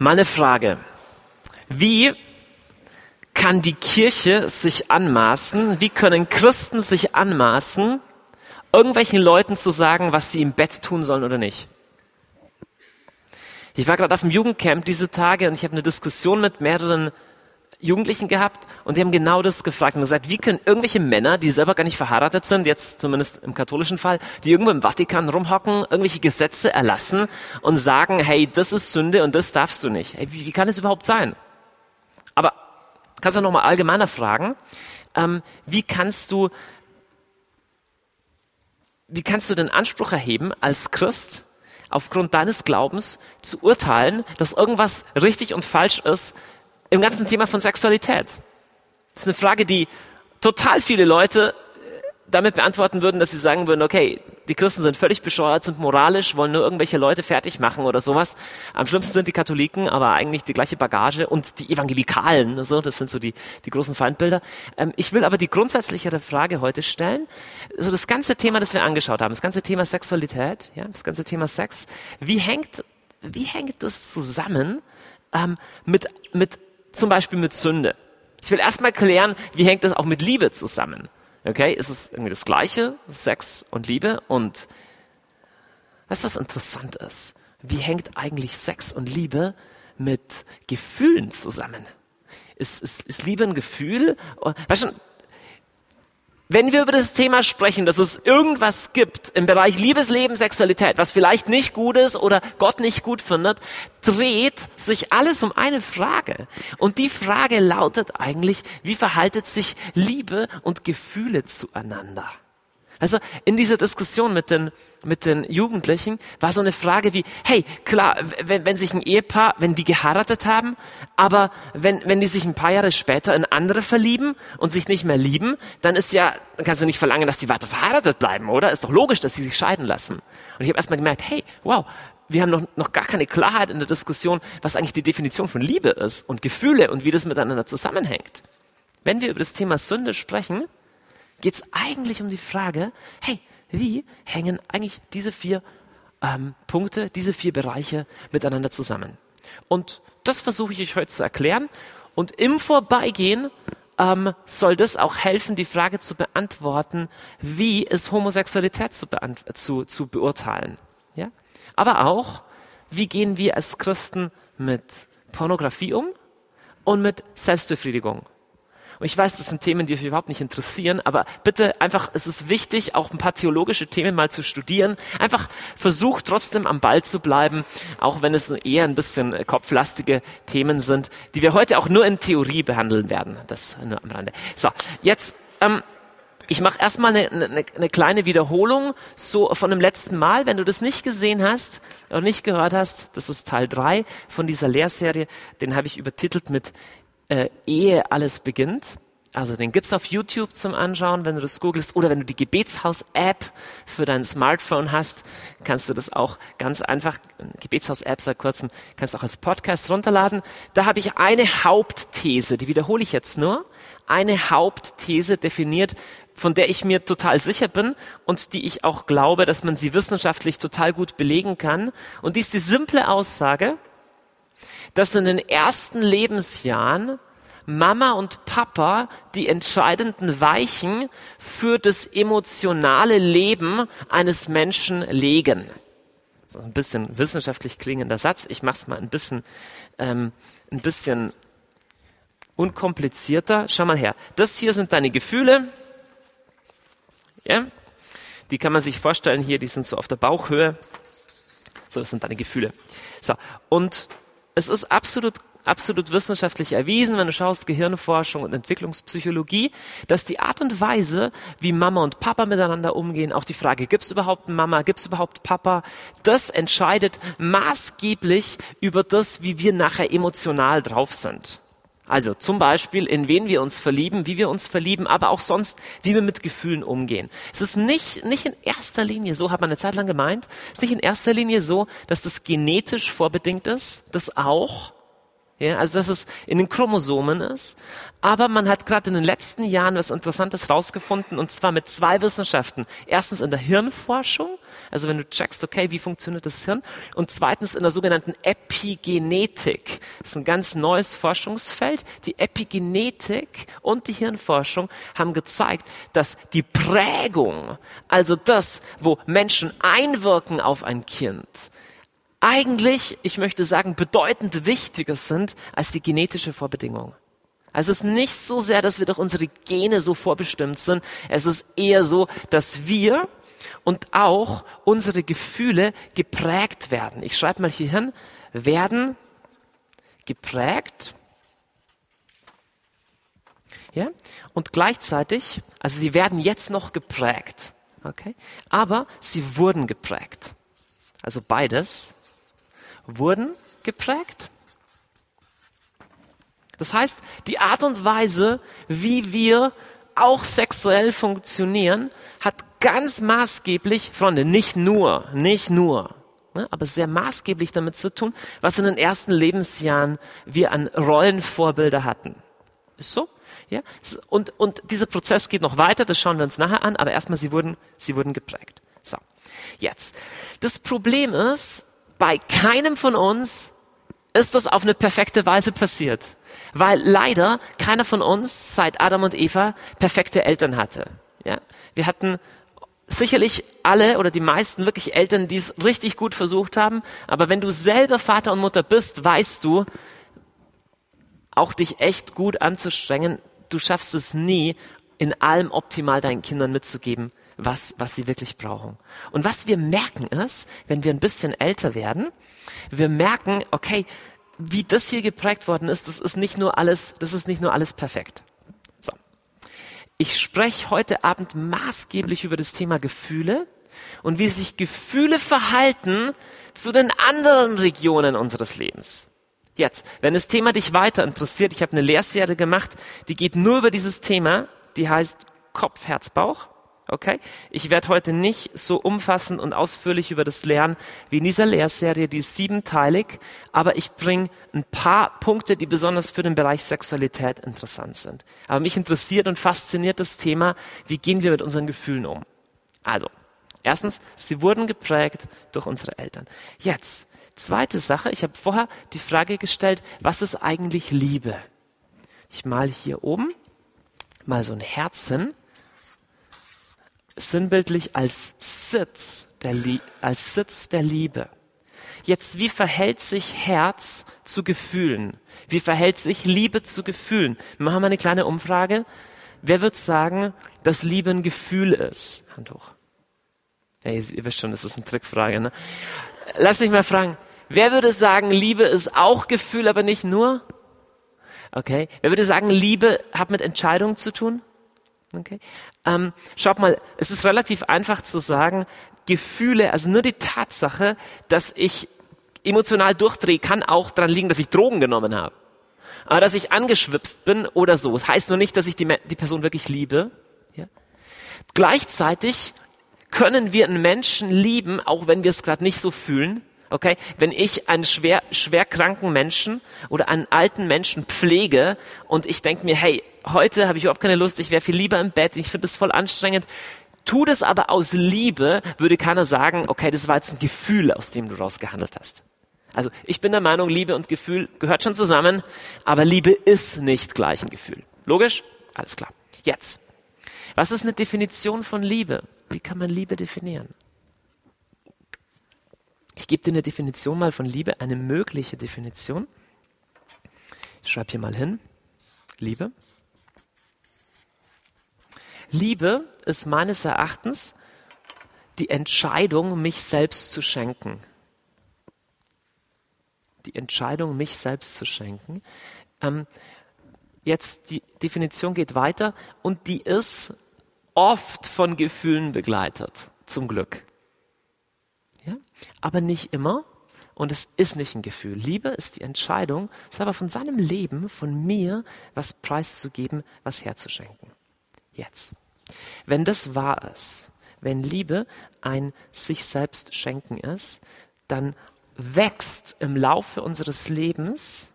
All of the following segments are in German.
Meine Frage. Wie kann die Kirche sich anmaßen, wie können Christen sich anmaßen, irgendwelchen Leuten zu sagen, was sie im Bett tun sollen oder nicht? Ich war gerade auf dem Jugendcamp diese Tage und ich habe eine Diskussion mit mehreren Jugendlichen gehabt und die haben genau das gefragt und gesagt, wie können irgendwelche Männer, die selber gar nicht verheiratet sind, jetzt zumindest im katholischen Fall, die irgendwo im Vatikan rumhocken, irgendwelche Gesetze erlassen und sagen, hey, das ist Sünde und das darfst du nicht. Hey, wie, wie kann es überhaupt sein? Aber kannst du noch mal allgemeiner fragen, ähm, wie kannst du wie kannst du den Anspruch erheben, als Christ aufgrund deines Glaubens zu urteilen, dass irgendwas richtig und falsch ist, im ganzen Thema von Sexualität? Das ist eine Frage, die total viele Leute äh, damit beantworten würden, dass sie sagen würden, okay, die Christen sind völlig bescheuert, sind moralisch, wollen nur irgendwelche Leute fertig machen oder sowas. Am schlimmsten sind die Katholiken, aber eigentlich die gleiche Bagage und die Evangelikalen, so, das sind so die, die großen Feindbilder. Ähm, ich will aber die grundsätzlichere Frage heute stellen. So das ganze Thema, das wir angeschaut haben, das ganze Thema Sexualität, ja, das ganze Thema Sex, wie hängt, wie hängt das zusammen ähm, mit, mit zum Beispiel mit Sünde. Ich will erstmal klären, wie hängt das auch mit Liebe zusammen? Okay, ist es irgendwie das Gleiche, Sex und Liebe? Und weißt du, was interessant ist? Wie hängt eigentlich Sex und Liebe mit Gefühlen zusammen? Ist, ist, ist Liebe ein Gefühl? Weißt du, wenn wir über das Thema sprechen, dass es irgendwas gibt im Bereich Liebesleben, Sexualität, was vielleicht nicht gut ist oder Gott nicht gut findet, dreht sich alles um eine Frage. Und die Frage lautet eigentlich, wie verhaltet sich Liebe und Gefühle zueinander? Also in dieser Diskussion mit den, mit den Jugendlichen war so eine Frage wie, hey, klar, wenn, wenn sich ein Ehepaar, wenn die geheiratet haben, aber wenn, wenn die sich ein paar Jahre später in andere verlieben und sich nicht mehr lieben, dann ist ja, dann kannst du nicht verlangen, dass die weiter verheiratet bleiben, oder? Ist doch logisch, dass sie sich scheiden lassen. Und ich habe erstmal gemerkt, hey, wow, wir haben noch, noch gar keine Klarheit in der Diskussion, was eigentlich die Definition von Liebe ist und Gefühle und wie das miteinander zusammenhängt. Wenn wir über das Thema Sünde sprechen, geht es eigentlich um die Frage, hey, wie hängen eigentlich diese vier ähm, Punkte, diese vier Bereiche miteinander zusammen? Und das versuche ich euch heute zu erklären. Und im Vorbeigehen ähm, soll das auch helfen, die Frage zu beantworten, wie ist Homosexualität zu, zu, zu beurteilen. Ja? Aber auch, wie gehen wir als Christen mit Pornografie um und mit Selbstbefriedigung und ich weiß, das sind Themen, die euch überhaupt nicht interessieren, aber bitte einfach, es ist wichtig, auch ein paar theologische Themen mal zu studieren. Einfach versucht trotzdem am Ball zu bleiben, auch wenn es eher ein bisschen kopflastige Themen sind, die wir heute auch nur in Theorie behandeln werden. Das nur am Rande. So, jetzt, ähm, ich mache erstmal eine, eine, eine kleine Wiederholung so von dem letzten Mal. Wenn du das nicht gesehen hast oder nicht gehört hast, das ist Teil drei von dieser Lehrserie, den habe ich übertitelt mit äh, Ehe alles beginnt. Also den gibt's auf YouTube zum Anschauen, wenn du das googelst. Oder wenn du die Gebetshaus-App für dein Smartphone hast, kannst du das auch ganz einfach, Gebetshaus-App seit kurzem, kannst du auch als Podcast runterladen. Da habe ich eine Hauptthese, die wiederhole ich jetzt nur. Eine Hauptthese definiert, von der ich mir total sicher bin und die ich auch glaube, dass man sie wissenschaftlich total gut belegen kann. Und die ist die simple Aussage, dass in den ersten Lebensjahren Mama und Papa die entscheidenden Weichen für das emotionale Leben eines Menschen legen. So ein bisschen wissenschaftlich klingender Satz. Ich mache es mal ein bisschen, ähm, ein bisschen unkomplizierter. Schau mal her. Das hier sind deine Gefühle. Ja? Die kann man sich vorstellen hier, die sind so auf der Bauchhöhe. So, das sind deine Gefühle. So, und es ist absolut absolut wissenschaftlich erwiesen, wenn du schaust, Gehirnforschung und Entwicklungspsychologie, dass die Art und Weise, wie Mama und Papa miteinander umgehen, auch die Frage, gibt es überhaupt Mama, gibt es überhaupt Papa, das entscheidet maßgeblich über das, wie wir nachher emotional drauf sind. Also zum Beispiel, in wen wir uns verlieben, wie wir uns verlieben, aber auch sonst, wie wir mit Gefühlen umgehen. Es ist nicht, nicht in erster Linie so, hat man eine Zeit lang gemeint, es ist nicht in erster Linie so, dass das genetisch vorbedingt ist, das auch, Ja, also dass es in den Chromosomen ist. Aber man hat gerade in den letzten Jahren was Interessantes rausgefunden und zwar mit zwei Wissenschaften. Erstens in der Hirnforschung, also wenn du checkst, okay, wie funktioniert das Hirn? Und zweitens in der sogenannten Epigenetik. Das ist ein ganz neues Forschungsfeld. Die Epigenetik und die Hirnforschung haben gezeigt, dass die Prägung, also das, wo Menschen einwirken auf ein Kind, eigentlich, ich möchte sagen, bedeutend wichtiger sind als die genetische Vorbedingung. Also es ist nicht so sehr, dass wir durch unsere Gene so vorbestimmt sind. Es ist eher so, dass wir und auch unsere Gefühle geprägt werden. Ich schreibe mal hier hin, werden geprägt. Ja? Und gleichzeitig, also sie werden jetzt noch geprägt. Okay? Aber sie wurden geprägt. Also beides wurden geprägt. Das heißt, die Art und Weise, wie wir auch sexuell funktionieren, hat ganz maßgeblich, Freunde, nicht nur, nicht nur, ne, aber sehr maßgeblich damit zu tun, was in den ersten Lebensjahren wir an Rollenvorbilder hatten. Ist so? Ja? Und, und dieser Prozess geht noch weiter, das schauen wir uns nachher an, aber erstmal, sie wurden, sie wurden geprägt. So. Jetzt. Das Problem ist, bei keinem von uns ist das auf eine perfekte Weise passiert. Weil leider keiner von uns seit Adam und Eva perfekte Eltern hatte. Ja? Wir hatten sicherlich alle oder die meisten wirklich Eltern, die es richtig gut versucht haben. Aber wenn du selber Vater und Mutter bist, weißt du, auch dich echt gut anzustrengen. Du schaffst es nie, in allem optimal deinen Kindern mitzugeben, was, was sie wirklich brauchen. Und was wir merken ist, wenn wir ein bisschen älter werden, wir merken, okay, wie das hier geprägt worden ist, das ist nicht nur alles, das ist nicht nur alles perfekt. So. Ich spreche heute Abend maßgeblich über das Thema Gefühle und wie sich Gefühle verhalten zu den anderen Regionen unseres Lebens. Jetzt, wenn das Thema dich weiter interessiert, ich habe eine Lehrserie gemacht, die geht nur über dieses Thema, die heißt Kopf, Herz, Bauch. Okay? Ich werde heute nicht so umfassend und ausführlich über das lernen wie in dieser Lehrserie, die ist siebenteilig, aber ich bringe ein paar Punkte, die besonders für den Bereich Sexualität interessant sind. Aber mich interessiert und fasziniert das Thema, wie gehen wir mit unseren Gefühlen um? Also, erstens, sie wurden geprägt durch unsere Eltern. Jetzt, zweite Sache, ich habe vorher die Frage gestellt, was ist eigentlich Liebe? Ich mal hier oben mal so ein Herz hin sinnbildlich als Sitz der, als Sitz der Liebe. Jetzt, wie verhält sich Herz zu Gefühlen? Wie verhält sich Liebe zu Gefühlen? Wir machen mal eine kleine Umfrage. Wer wird sagen, dass Liebe ein Gefühl ist? Hand hoch. Ja, ihr, ihr wisst schon, das ist eine Trickfrage. Ne? Lass mich mal fragen. Wer würde sagen, Liebe ist auch Gefühl, aber nicht nur? Okay. Wer würde sagen, Liebe hat mit Entscheidungen zu tun? Okay. Ähm, schaut mal, es ist relativ einfach zu sagen, Gefühle, also nur die Tatsache, dass ich emotional durchdrehe, kann auch daran liegen, dass ich Drogen genommen habe. Aber dass ich angeschwipst bin oder so. Das heißt nur nicht, dass ich die, die Person wirklich liebe. Ja? Gleichzeitig können wir einen Menschen lieben, auch wenn wir es gerade nicht so fühlen. Okay, wenn ich einen schwer, schwer kranken Menschen oder einen alten Menschen pflege und ich denke mir, hey, heute habe ich überhaupt keine Lust, ich wäre viel lieber im Bett, ich finde das voll anstrengend. Tu das aber aus Liebe, würde keiner sagen, okay, das war jetzt ein Gefühl, aus dem du rausgehandelt hast. Also ich bin der Meinung, Liebe und Gefühl gehört schon zusammen, aber Liebe ist nicht gleich ein Gefühl. Logisch? Alles klar. Jetzt. Was ist eine Definition von Liebe? Wie kann man Liebe definieren? Ich gebe dir eine Definition mal von Liebe, eine mögliche Definition. Ich schreibe hier mal hin. Liebe. Liebe ist meines Erachtens die Entscheidung, mich selbst zu schenken. Die Entscheidung, mich selbst zu schenken. Ähm, jetzt die Definition geht weiter und die ist oft von Gefühlen begleitet, zum Glück. Ja? Aber nicht immer. Und es ist nicht ein Gefühl. Liebe ist die Entscheidung, es aber von seinem Leben, von mir, was preiszugeben, was herzuschenken. Jetzt. Wenn das wahr ist, wenn Liebe ein sich selbst schenken ist, dann wächst im Laufe unseres Lebens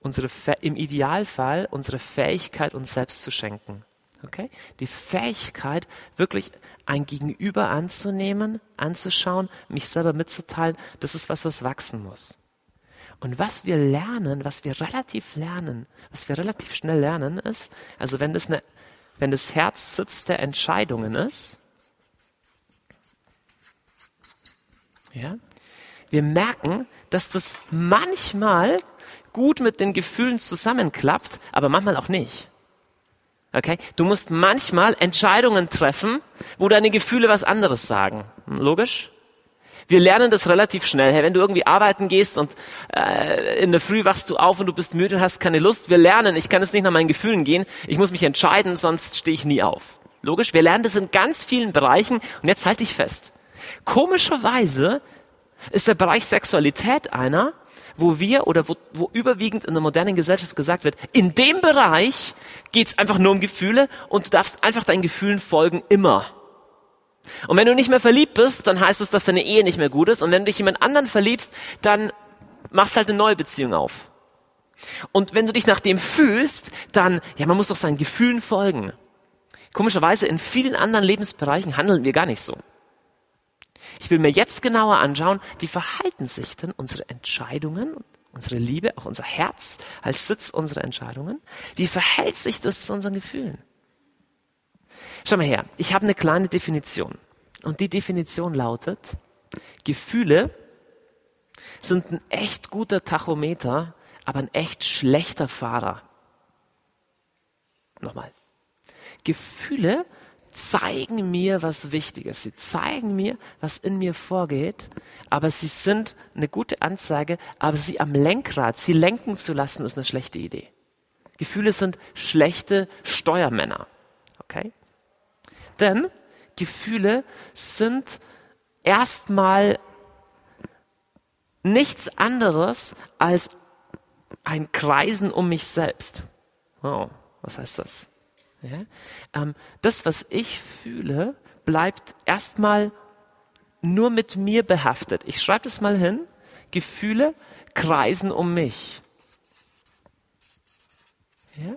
unsere, im Idealfall unsere Fähigkeit, uns selbst zu schenken. Okay? Die Fähigkeit, wirklich ein Gegenüber anzunehmen, anzuschauen, mich selber mitzuteilen, das ist was, was wachsen muss. Und was wir lernen, was wir relativ lernen, was wir relativ schnell lernen, ist, also wenn das, eine, wenn das Herz Sitz der Entscheidungen ist, ja, wir merken, dass das manchmal gut mit den Gefühlen zusammenklappt, aber manchmal auch nicht. Okay? Du musst manchmal Entscheidungen treffen, wo deine Gefühle was anderes sagen. Logisch? Wir lernen das relativ schnell. Hey, wenn du irgendwie arbeiten gehst und äh, in der Früh wachst du auf und du bist müde und hast keine Lust, wir lernen, ich kann jetzt nicht nach meinen Gefühlen gehen, ich muss mich entscheiden, sonst stehe ich nie auf. Logisch? Wir lernen das in ganz vielen Bereichen und jetzt halte ich fest. Komischerweise ist der Bereich Sexualität einer, wo wir oder wo, wo überwiegend in der modernen Gesellschaft gesagt wird, in dem Bereich geht es einfach nur um Gefühle und du darfst einfach deinen Gefühlen folgen immer. Und wenn du nicht mehr verliebt bist, dann heißt es, dass deine Ehe nicht mehr gut ist. Und wenn du dich jemand anderen verliebst, dann machst halt eine neue Beziehung auf. Und wenn du dich nach dem fühlst, dann, ja, man muss doch seinen Gefühlen folgen. Komischerweise in vielen anderen Lebensbereichen handeln wir gar nicht so. Ich will mir jetzt genauer anschauen, wie verhalten sich denn unsere Entscheidungen, unsere Liebe, auch unser Herz als Sitz unserer Entscheidungen, wie verhält sich das zu unseren Gefühlen? Schau mal her, ich habe eine kleine Definition. Und die Definition lautet, Gefühle sind ein echt guter Tachometer, aber ein echt schlechter Fahrer. Nochmal. Gefühle zeigen mir was Wichtiges. Sie zeigen mir, was in mir vorgeht, aber sie sind eine gute Anzeige, aber sie am Lenkrad, sie lenken zu lassen, ist eine schlechte Idee. Gefühle sind schlechte Steuermänner. Okay? Denn Gefühle sind erstmal nichts anderes als ein Kreisen um mich selbst. Oh, was heißt das? Ja? Ähm, das, was ich fühle, bleibt erstmal nur mit mir behaftet. Ich schreibe das mal hin. Gefühle kreisen um mich. Ja?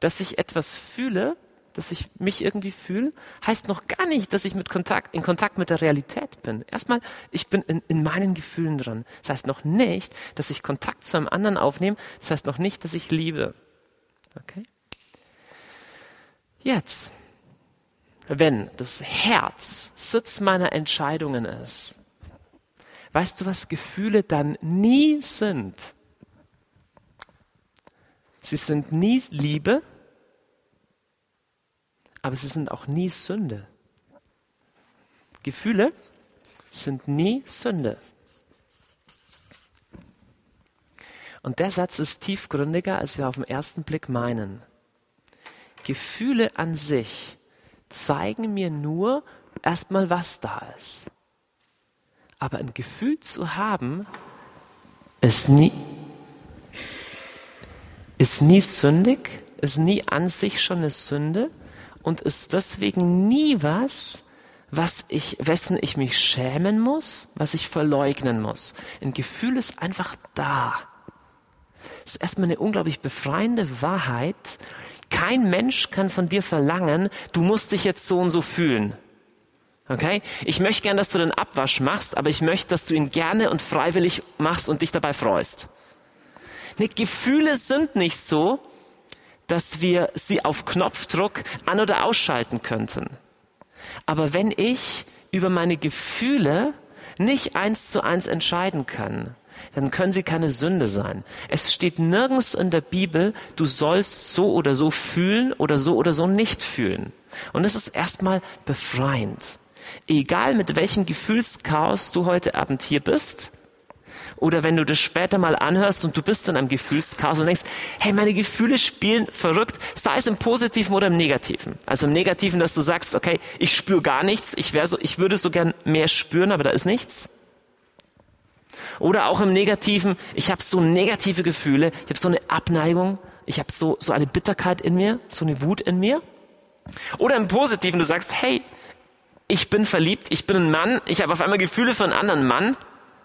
Dass ich etwas fühle, dass ich mich irgendwie fühle, heißt noch gar nicht, dass ich mit Kontakt, in Kontakt mit der Realität bin. Erstmal, ich bin in, in meinen Gefühlen dran. Das heißt noch nicht, dass ich Kontakt zu einem anderen aufnehme. Das heißt noch nicht, dass ich liebe. Okay? Jetzt, wenn das Herz Sitz meiner Entscheidungen ist, weißt du, was Gefühle dann nie sind? Sie sind nie Liebe, aber sie sind auch nie Sünde. Gefühle sind nie Sünde. Und der Satz ist tiefgründiger, als wir auf den ersten Blick meinen. Gefühle an sich zeigen mir nur erstmal, was da ist. Aber ein Gefühl zu haben, ist nie, ist nie sündig, ist nie an sich schon eine Sünde und ist deswegen nie was, was ich, wessen ich mich schämen muss, was ich verleugnen muss. Ein Gefühl ist einfach da. Es ist erstmal eine unglaublich befreiende Wahrheit kein Mensch kann von dir verlangen, du musst dich jetzt so und so fühlen. Okay? Ich möchte gern, dass du den Abwasch machst, aber ich möchte, dass du ihn gerne und freiwillig machst und dich dabei freust. Nee, Gefühle sind nicht so, dass wir sie auf Knopfdruck an- oder ausschalten könnten. Aber wenn ich über meine Gefühle nicht eins zu eins entscheiden kann, dann können sie keine Sünde sein. Es steht nirgends in der Bibel, du sollst so oder so fühlen oder so oder so nicht fühlen. Und es ist erstmal befreiend. Egal mit welchem Gefühlschaos du heute Abend hier bist, oder wenn du das später mal anhörst und du bist in einem Gefühlschaos und denkst, hey, meine Gefühle spielen verrückt, sei es im Positiven oder im Negativen. Also im Negativen, dass du sagst, okay, ich spüre gar nichts, ich, wäre so, ich würde so gern mehr spüren, aber da ist nichts. Oder auch im Negativen, ich habe so negative Gefühle, ich habe so eine Abneigung, ich habe so, so eine Bitterkeit in mir, so eine Wut in mir. Oder im Positiven, du sagst, hey, ich bin verliebt, ich bin ein Mann, ich habe auf einmal Gefühle für einen anderen Mann.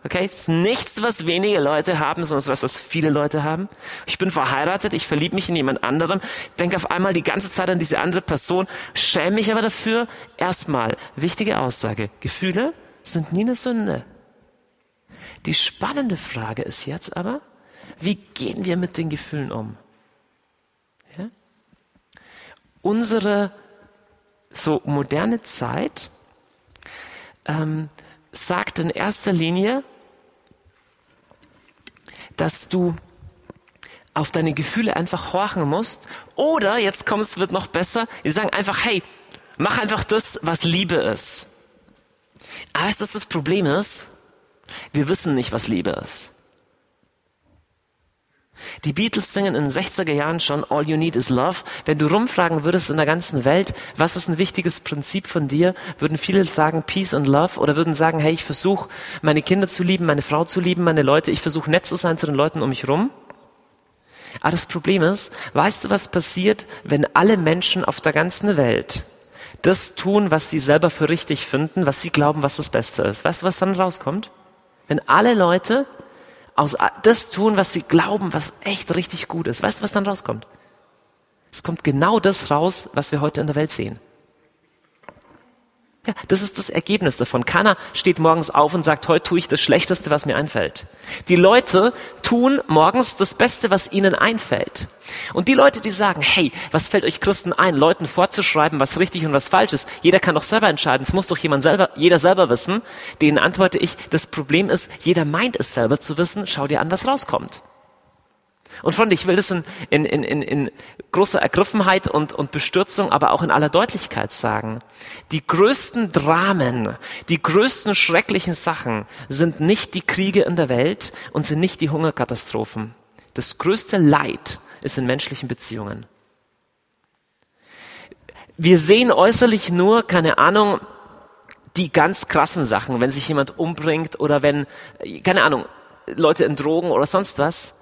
Okay, es ist nichts, was wenige Leute haben, sondern es ist was, was viele Leute haben. Ich bin verheiratet, ich verliebe mich in jemand anderen, denke auf einmal die ganze Zeit an diese andere Person, schäme mich aber dafür. Erstmal, wichtige Aussage, Gefühle sind nie eine Sünde. Die spannende Frage ist jetzt aber, wie gehen wir mit den Gefühlen um? Ja? Unsere so moderne Zeit ähm, sagt in erster Linie, dass du auf deine Gefühle einfach horchen musst. Oder, jetzt kommt es, wird noch besser, die sagen einfach, hey, mach einfach das, was Liebe ist. Aber du, das Problem ist? Wir wissen nicht, was Liebe ist. Die Beatles singen in den 60er Jahren schon All You Need is Love. Wenn du rumfragen würdest in der ganzen Welt, was ist ein wichtiges Prinzip von dir, würden viele sagen Peace and Love oder würden sagen, hey, ich versuche meine Kinder zu lieben, meine Frau zu lieben, meine Leute, ich versuche nett zu sein zu den Leuten um mich rum. Aber das Problem ist, weißt du, was passiert, wenn alle Menschen auf der ganzen Welt das tun, was sie selber für richtig finden, was sie glauben, was das Beste ist? Weißt du, was dann rauskommt? Wenn alle Leute aus das tun, was sie glauben, was echt richtig gut ist. Weißt du, was dann rauskommt? Es kommt genau das raus, was wir heute in der Welt sehen. Ja, das ist das Ergebnis davon. Keiner steht morgens auf und sagt, heute tue ich das Schlechteste, was mir einfällt. Die Leute tun morgens das Beste, was ihnen einfällt. Und die Leute, die sagen, hey, was fällt euch Christen ein, Leuten vorzuschreiben, was richtig und was falsch ist? Jeder kann doch selber entscheiden. Es muss doch jemand selber, jeder selber wissen. Denen antworte ich, das Problem ist, jeder meint es selber zu wissen. Schau dir an, was rauskommt. Und Freunde, ich will das in, in, in, in großer Ergriffenheit und, und Bestürzung, aber auch in aller Deutlichkeit sagen. Die größten Dramen, die größten schrecklichen Sachen sind nicht die Kriege in der Welt und sind nicht die Hungerkatastrophen. Das größte Leid ist in menschlichen Beziehungen. Wir sehen äußerlich nur, keine Ahnung, die ganz krassen Sachen, wenn sich jemand umbringt oder wenn, keine Ahnung, Leute in Drogen oder sonst was.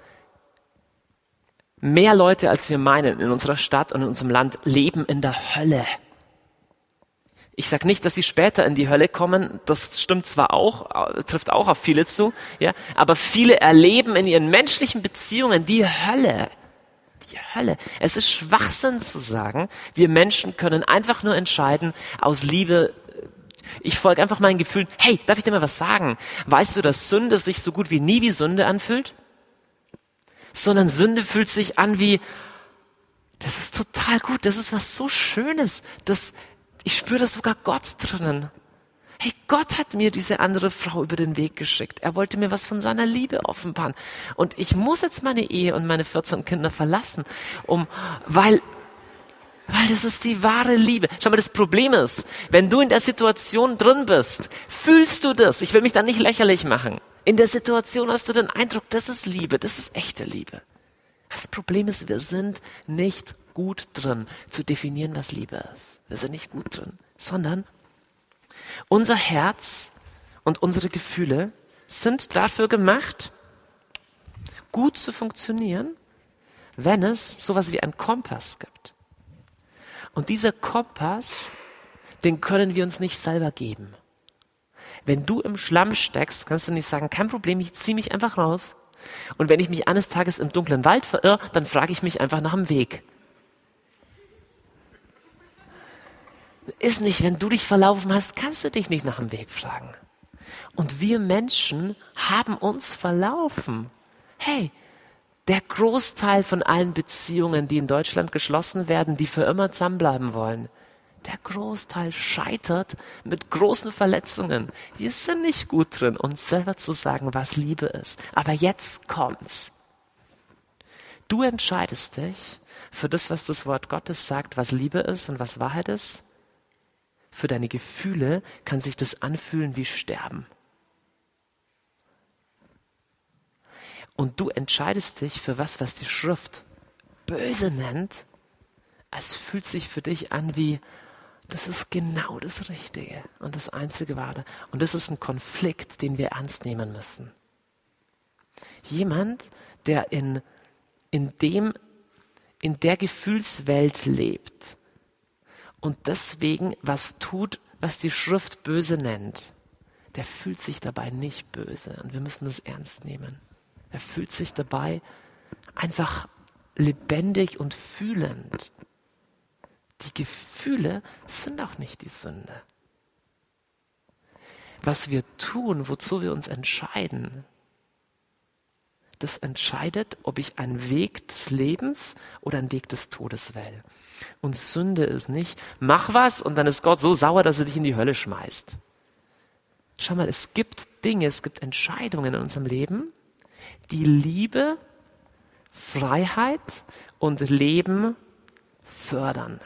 Mehr Leute, als wir meinen, in unserer Stadt und in unserem Land leben in der Hölle. Ich sage nicht, dass sie später in die Hölle kommen. Das stimmt zwar auch, trifft auch auf viele zu, ja, aber viele erleben in ihren menschlichen Beziehungen die Hölle. Die Hölle. Es ist Schwachsinn zu sagen, wir Menschen können einfach nur entscheiden aus Liebe. Ich folge einfach meinen Gefühlen. Hey, darf ich dir mal was sagen? Weißt du, dass Sünde sich so gut wie nie wie Sünde anfühlt? Sondern Sünde fühlt sich an wie, das ist total gut, das ist was so Schönes, das, ich spüre da sogar Gott drinnen. Hey, Gott hat mir diese andere Frau über den Weg geschickt. Er wollte mir was von seiner Liebe offenbaren. Und ich muss jetzt meine Ehe und meine 14 Kinder verlassen, um, weil, weil das ist die wahre Liebe. Schau mal, das Problem ist, wenn du in der Situation drin bist, fühlst du das. Ich will mich da nicht lächerlich machen. In der Situation hast du den Eindruck, das ist Liebe, das ist echte Liebe. Das Problem ist, wir sind nicht gut drin zu definieren, was Liebe ist. Wir sind nicht gut drin, sondern unser Herz und unsere Gefühle sind dafür gemacht, gut zu funktionieren, wenn es sowas wie einen Kompass gibt. Und dieser Kompass, den können wir uns nicht selber geben. Wenn du im Schlamm steckst, kannst du nicht sagen, kein Problem, ich ziehe mich einfach raus. Und wenn ich mich eines Tages im dunklen Wald verirre, dann frage ich mich einfach nach dem Weg. Ist nicht, wenn du dich verlaufen hast, kannst du dich nicht nach dem Weg fragen. Und wir Menschen haben uns verlaufen. Hey, der Großteil von allen Beziehungen, die in Deutschland geschlossen werden, die für immer zusammenbleiben wollen, der Großteil scheitert mit großen Verletzungen. Wir sind nicht gut drin, uns selber zu sagen, was Liebe ist. Aber jetzt kommt's. Du entscheidest dich für das, was das Wort Gottes sagt, was Liebe ist und was Wahrheit ist. Für deine Gefühle kann sich das anfühlen wie Sterben. Und du entscheidest dich für was, was die Schrift böse nennt. Es fühlt sich für dich an wie, das ist genau das Richtige und das einzige Wahre. Und das ist ein Konflikt, den wir ernst nehmen müssen. Jemand, der in, in dem, in der Gefühlswelt lebt und deswegen was tut, was die Schrift böse nennt, der fühlt sich dabei nicht böse und wir müssen das ernst nehmen. Er fühlt sich dabei einfach lebendig und fühlend. Die Gefühle sind auch nicht die Sünde. Was wir tun, wozu wir uns entscheiden, das entscheidet, ob ich einen Weg des Lebens oder einen Weg des Todes wähle. Und Sünde ist nicht, mach was und dann ist Gott so sauer, dass er dich in die Hölle schmeißt. Schau mal, es gibt Dinge, es gibt Entscheidungen in unserem Leben, die Liebe, Freiheit und Leben fördern.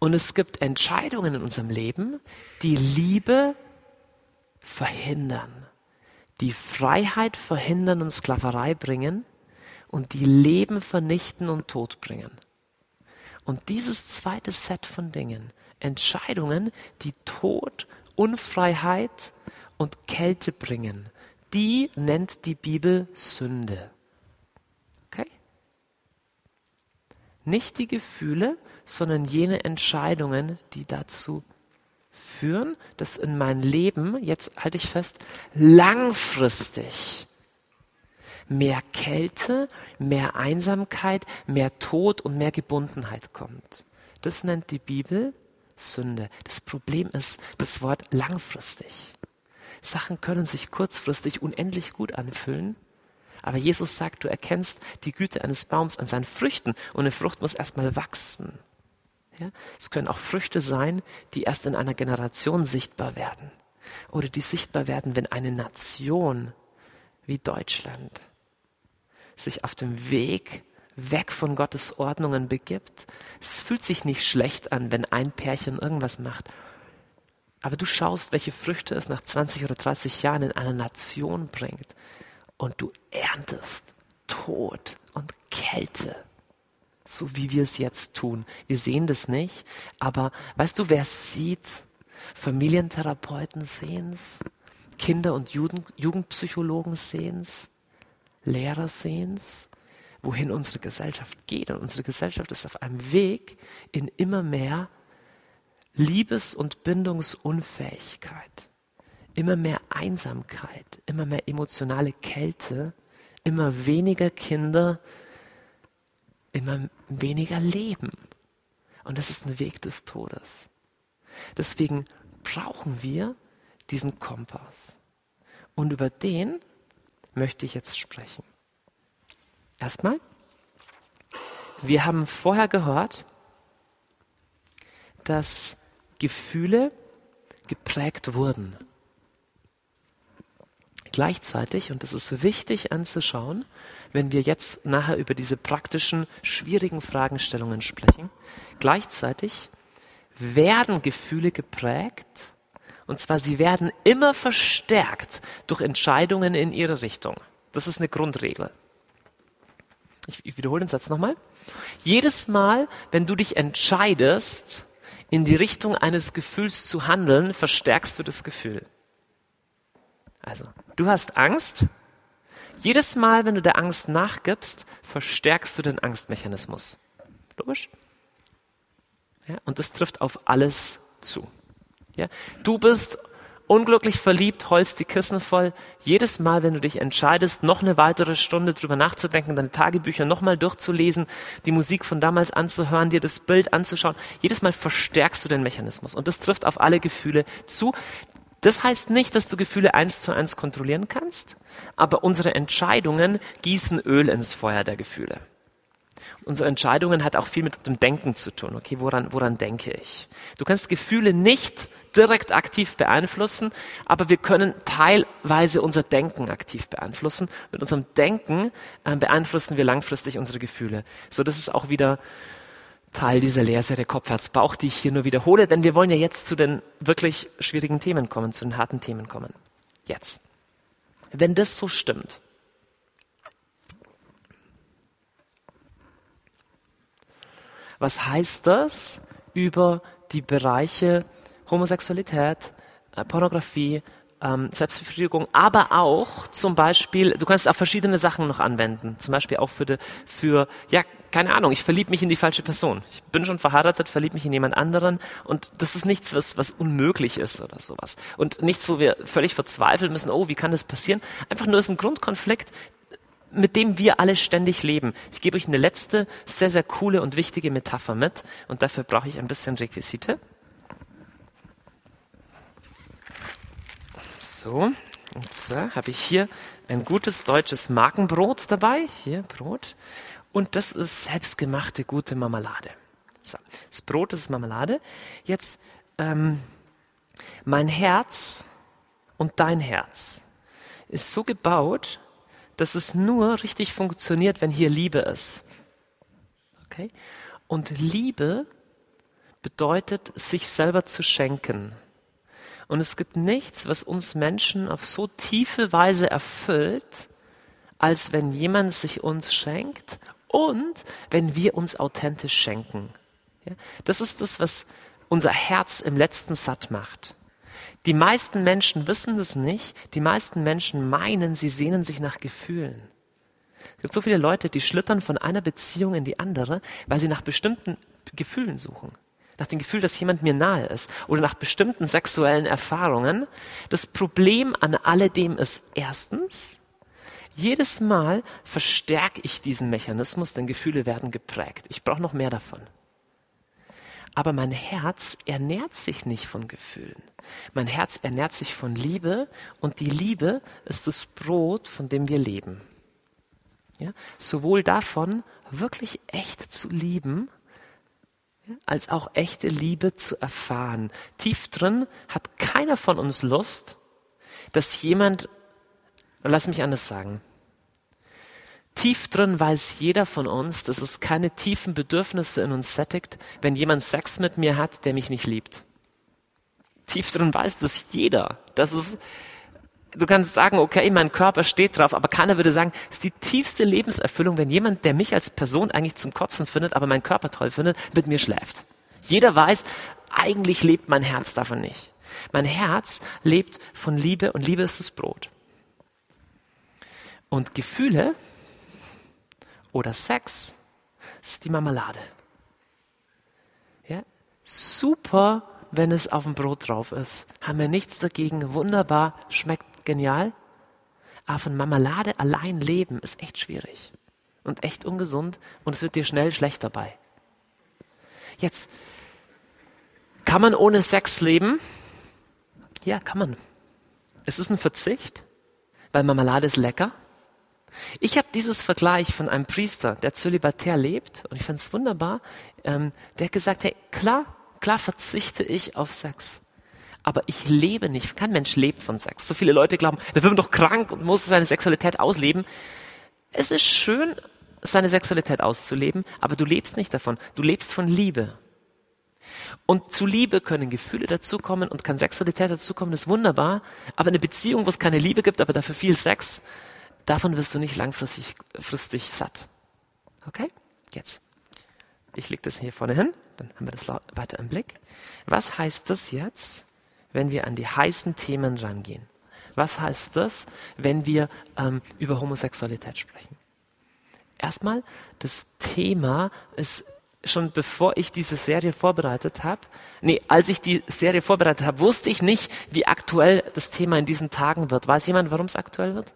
Und es gibt Entscheidungen in unserem Leben, die Liebe verhindern, die Freiheit verhindern und Sklaverei bringen und die Leben vernichten und Tod bringen. Und dieses zweite Set von Dingen, Entscheidungen, die Tod, Unfreiheit und Kälte bringen, die nennt die Bibel Sünde. Okay? Nicht die Gefühle, sondern jene Entscheidungen, die dazu führen, dass in mein Leben, jetzt halte ich fest, langfristig mehr Kälte, mehr Einsamkeit, mehr Tod und mehr Gebundenheit kommt. Das nennt die Bibel Sünde. Das Problem ist das Wort langfristig. Sachen können sich kurzfristig unendlich gut anfühlen, aber Jesus sagt, du erkennst die Güte eines Baums an seinen Früchten und eine Frucht muss erstmal wachsen. Ja? Es können auch Früchte sein, die erst in einer Generation sichtbar werden oder die sichtbar werden, wenn eine Nation wie Deutschland sich auf dem Weg weg von Gottes Ordnungen begibt. Es fühlt sich nicht schlecht an, wenn ein Pärchen irgendwas macht. Aber du schaust, welche Früchte es nach 20 oder 30 Jahren in einer Nation bringt. Und du erntest Tod und Kälte. So wie wir es jetzt tun. Wir sehen das nicht. Aber weißt du, wer sieht? Familientherapeuten sehen es. Kinder- und Jugend Jugendpsychologen es. Lehrer sehen es wohin unsere Gesellschaft geht. Und unsere Gesellschaft ist auf einem Weg in immer mehr Liebes- und Bindungsunfähigkeit, immer mehr Einsamkeit, immer mehr emotionale Kälte, immer weniger Kinder, immer weniger Leben. Und das ist ein Weg des Todes. Deswegen brauchen wir diesen Kompass. Und über den möchte ich jetzt sprechen. Erstmal, wir haben vorher gehört, dass Gefühle geprägt wurden. Gleichzeitig, und das ist wichtig anzuschauen, wenn wir jetzt nachher über diese praktischen, schwierigen Fragestellungen sprechen, gleichzeitig werden Gefühle geprägt, und zwar sie werden immer verstärkt durch Entscheidungen in ihre Richtung. Das ist eine Grundregel ich, ich wiederhole den Satz nochmal. Jedes Mal, wenn du dich entscheidest, in die Richtung eines Gefühls zu handeln, verstärkst du das Gefühl. Also, du hast Angst. Jedes Mal, wenn du der Angst nachgibst, verstärkst du den Angstmechanismus. Logisch? Ja, und das trifft auf alles zu. Ja, du bist unglücklich verliebt, holst die Kissen voll. Jedes Mal, wenn du dich entscheidest, noch eine weitere Stunde drüber nachzudenken, deine Tagebücher nochmal durchzulesen, die Musik von damals anzuhören, dir das Bild anzuschauen, jedes Mal verstärkst du den Mechanismus. Und das trifft auf alle Gefühle zu. Das heißt nicht, dass du Gefühle eins zu eins kontrollieren kannst, aber unsere Entscheidungen gießen Öl ins Feuer der Gefühle. Unsere Entscheidungen hat auch viel mit dem Denken zu tun. Okay, woran, woran denke ich? Du kannst Gefühle nicht direkt aktiv beeinflussen, aber wir können teilweise unser Denken aktiv beeinflussen. Mit unserem Denken äh, beeinflussen wir langfristig unsere Gefühle. So, das ist auch wieder Teil dieser Lehrserie Kopf, Herz, Bauch, die ich hier nur wiederhole, denn wir wollen ja jetzt zu den wirklich schwierigen Themen kommen, zu den harten Themen kommen. Jetzt. Wenn das so stimmt, was heißt das über die Bereiche Homosexualität, äh, Pornografie, ähm, Selbstbefriedigung, aber auch zum Beispiel, du kannst auf verschiedene Sachen noch anwenden. Zum Beispiel auch für, de, für ja, keine Ahnung, ich verliebe mich in die falsche Person. Ich bin schon verheiratet, verliebe mich in jemand anderen und das ist nichts, was, was unmöglich ist oder sowas. Und nichts, wo wir völlig verzweifeln müssen, oh, wie kann das passieren? Einfach nur ist ein Grundkonflikt, mit dem wir alle ständig leben. Ich gebe euch eine letzte, sehr, sehr coole und wichtige Metapher mit und dafür brauche ich ein bisschen Requisite. So, und zwar habe ich hier ein gutes deutsches Markenbrot dabei. Hier, Brot. Und das ist selbstgemachte gute Marmelade. So, das Brot ist Marmelade. Jetzt, ähm, mein Herz und dein Herz ist so gebaut, dass es nur richtig funktioniert, wenn hier Liebe ist. Okay? Und Liebe bedeutet, sich selber zu schenken. Und es gibt nichts, was uns Menschen auf so tiefe Weise erfüllt, als wenn jemand sich uns schenkt und wenn wir uns authentisch schenken. Ja? Das ist das, was unser Herz im letzten satt macht. Die meisten Menschen wissen das nicht. Die meisten Menschen meinen, sie sehnen sich nach Gefühlen. Es gibt so viele Leute, die schlittern von einer Beziehung in die andere, weil sie nach bestimmten Gefühlen suchen. Nach dem Gefühl, dass jemand mir nahe ist oder nach bestimmten sexuellen Erfahrungen. Das Problem an alledem ist erstens, jedes Mal verstärke ich diesen Mechanismus, denn Gefühle werden geprägt. Ich brauche noch mehr davon. Aber mein Herz ernährt sich nicht von Gefühlen. Mein Herz ernährt sich von Liebe und die Liebe ist das Brot, von dem wir leben. Ja? Sowohl davon, wirklich echt zu lieben, als auch echte Liebe zu erfahren. Tief drin hat keiner von uns Lust, dass jemand, lass mich anders sagen, Tief drin weiß jeder von uns, dass es keine tiefen Bedürfnisse in uns sättigt, wenn jemand Sex mit mir hat, der mich nicht liebt. Tief drin weiß das jeder. Das ist, du kannst sagen, okay, mein Körper steht drauf, aber keiner würde sagen, es ist die tiefste Lebenserfüllung, wenn jemand, der mich als Person eigentlich zum Kotzen findet, aber meinen Körper toll findet, mit mir schläft. Jeder weiß, eigentlich lebt mein Herz davon nicht. Mein Herz lebt von Liebe und Liebe ist das Brot. Und Gefühle, oder Sex ist die Marmelade. Ja? Super, wenn es auf dem Brot drauf ist. Haben wir nichts dagegen. Wunderbar, schmeckt genial. Aber von Marmelade allein leben ist echt schwierig und echt ungesund und es wird dir schnell schlecht dabei. Jetzt, kann man ohne Sex leben? Ja, kann man. Es ist ein Verzicht, weil Marmelade ist lecker. Ich habe dieses Vergleich von einem Priester, der zölibatär lebt, und ich fand es wunderbar, ähm, der hat gesagt, hey, klar, klar verzichte ich auf Sex. Aber ich lebe nicht. Kein Mensch lebt von Sex. So viele Leute glauben, der wird doch krank und muss seine Sexualität ausleben. Es ist schön, seine Sexualität auszuleben, aber du lebst nicht davon. Du lebst von Liebe. Und zu Liebe können Gefühle dazukommen und kann Sexualität dazukommen, das ist wunderbar. Aber eine Beziehung, wo es keine Liebe gibt, aber dafür viel Sex, davon wirst du nicht langfristig fristig satt. Okay? Jetzt. Ich lege das hier vorne hin, dann haben wir das weiter im Blick. Was heißt das jetzt, wenn wir an die heißen Themen rangehen? Was heißt das, wenn wir ähm, über Homosexualität sprechen? Erstmal, das Thema ist schon bevor ich diese Serie vorbereitet habe, nee, als ich die Serie vorbereitet habe, wusste ich nicht, wie aktuell das Thema in diesen Tagen wird. Weiß jemand, warum es aktuell wird?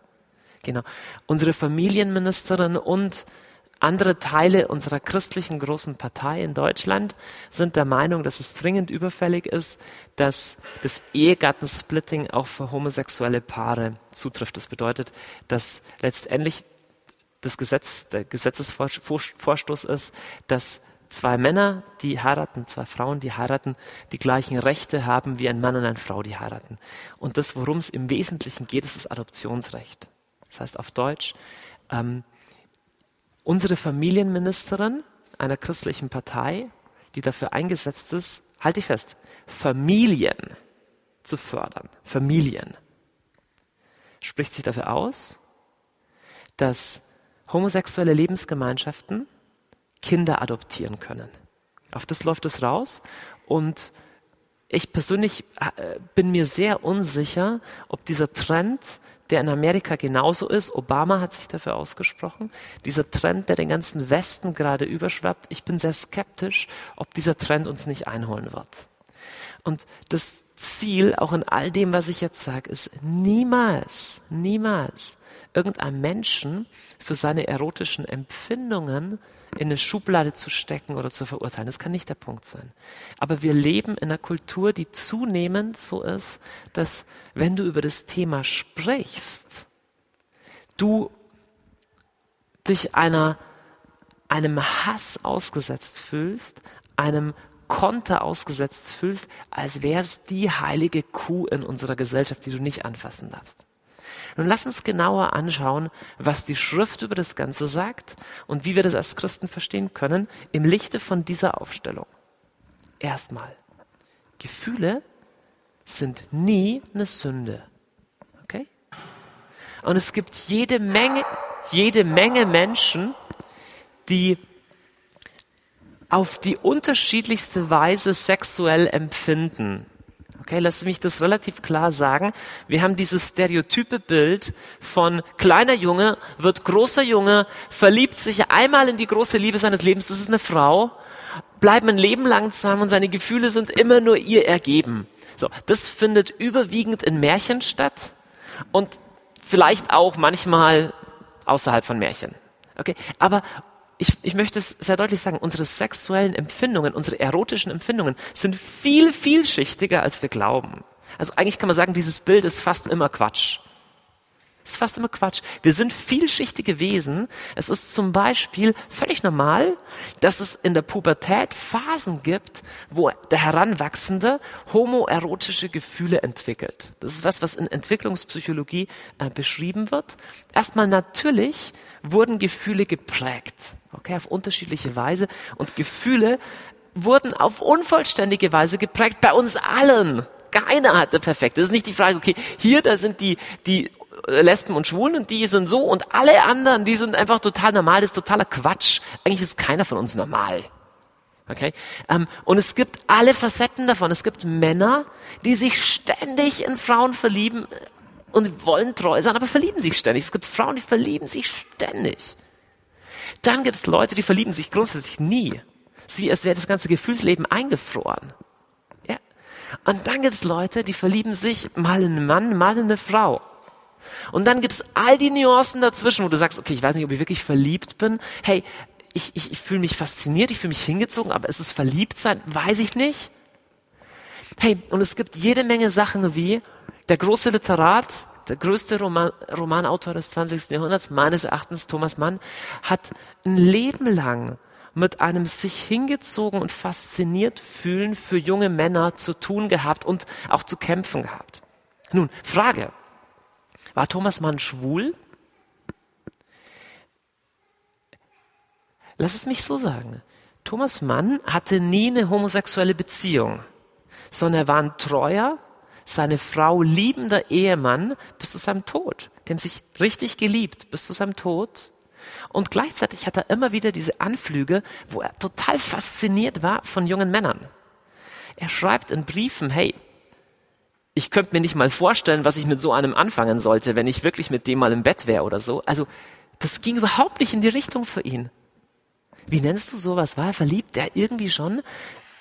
Genau. Unsere Familienministerin und andere Teile unserer christlichen großen Partei in Deutschland sind der Meinung, dass es dringend überfällig ist, dass das Ehegattensplitting auch für homosexuelle Paare zutrifft. Das bedeutet, dass letztendlich das Gesetz, der Gesetzesvorstoß ist, dass zwei Männer, die heiraten, zwei Frauen, die heiraten, die gleichen Rechte haben wie ein Mann und eine Frau, die heiraten. Und das, worum es im Wesentlichen geht, ist das Adoptionsrecht. Das heißt auf Deutsch, ähm, unsere Familienministerin einer christlichen Partei, die dafür eingesetzt ist, halte ich fest, Familien zu fördern. Familien. Spricht sich dafür aus, dass homosexuelle Lebensgemeinschaften Kinder adoptieren können. Auf das läuft es raus und ich persönlich äh, bin mir sehr unsicher, ob dieser Trend, der in Amerika genauso ist, Obama hat sich dafür ausgesprochen, dieser Trend, der den ganzen Westen gerade überschwappt, ich bin sehr skeptisch, ob dieser Trend uns nicht einholen wird. Und das Ziel, auch in all dem, was ich jetzt sage, ist niemals, niemals irgendeinem Menschen für seine erotischen Empfindungen in eine Schublade zu stecken oder zu verurteilen. Das kann nicht der Punkt sein. Aber wir leben in einer Kultur, die zunehmend so ist, dass wenn du über das Thema sprichst, du dich einer, einem Hass ausgesetzt fühlst, einem Konter ausgesetzt fühlst, als wäre es die heilige Kuh in unserer Gesellschaft, die du nicht anfassen darfst. Nun lass uns genauer anschauen, was die Schrift über das Ganze sagt und wie wir das als Christen verstehen können im Lichte von dieser Aufstellung. Erstmal, Gefühle sind nie eine Sünde. Okay? Und es gibt jede Menge, jede Menge Menschen, die auf die unterschiedlichste Weise sexuell empfinden. Okay, lass mich das relativ klar sagen. Wir haben dieses stereotype Bild von kleiner Junge wird großer Junge, verliebt sich einmal in die große Liebe seines Lebens, das ist eine Frau, bleiben ein Leben lang zusammen und seine Gefühle sind immer nur ihr ergeben. So, das findet überwiegend in Märchen statt und vielleicht auch manchmal außerhalb von Märchen. Okay, aber ich, ich möchte es sehr deutlich sagen, unsere sexuellen Empfindungen, unsere erotischen Empfindungen sind viel, vielschichtiger, als wir glauben. Also eigentlich kann man sagen, dieses Bild ist fast immer Quatsch. Ist fast immer Quatsch. Wir sind vielschichtige Wesen. Es ist zum Beispiel völlig normal, dass es in der Pubertät Phasen gibt, wo der Heranwachsende homoerotische Gefühle entwickelt. Das ist was, was in Entwicklungspsychologie äh, beschrieben wird. Erstmal natürlich wurden Gefühle geprägt, okay, auf unterschiedliche Weise. Und Gefühle wurden auf unvollständige Weise geprägt bei uns allen. Keiner hatte perfekt. Das ist nicht die Frage, okay, hier, da sind die, die Lesben und Schwulen und die sind so und alle anderen, die sind einfach total normal. Das ist totaler Quatsch. Eigentlich ist keiner von uns normal. Okay? Ähm, und es gibt alle Facetten davon. Es gibt Männer, die sich ständig in Frauen verlieben und wollen treu sein, aber verlieben sich ständig. Es gibt Frauen, die verlieben sich ständig. Dann gibt es Leute, die verlieben sich grundsätzlich nie. Es ist wie, als wäre das ganze Gefühlsleben eingefroren. Ja? Und dann gibt es Leute, die verlieben sich mal in einen Mann, mal in eine Frau. Und dann gibt's all die Nuancen dazwischen, wo du sagst, okay, ich weiß nicht, ob ich wirklich verliebt bin. Hey, ich, ich, ich fühle mich fasziniert, ich fühle mich hingezogen, aber ist es verliebt sein? Weiß ich nicht. Hey, und es gibt jede Menge Sachen wie der große Literat, der größte Roman, Romanautor des 20. Jahrhunderts, meines Erachtens Thomas Mann, hat ein Leben lang mit einem sich hingezogen und fasziniert fühlen für junge Männer zu tun gehabt und auch zu kämpfen gehabt. Nun, Frage. War Thomas Mann schwul? Lass es mich so sagen. Thomas Mann hatte nie eine homosexuelle Beziehung, sondern er war ein treuer, seine Frau liebender Ehemann bis zu seinem Tod. Haben sich richtig geliebt bis zu seinem Tod. Und gleichzeitig hat er immer wieder diese Anflüge, wo er total fasziniert war von jungen Männern. Er schreibt in Briefen, hey, ich könnte mir nicht mal vorstellen, was ich mit so einem anfangen sollte, wenn ich wirklich mit dem mal im Bett wäre oder so. Also, das ging überhaupt nicht in die Richtung für ihn. Wie nennst du sowas? War er verliebt? Der irgendwie schon?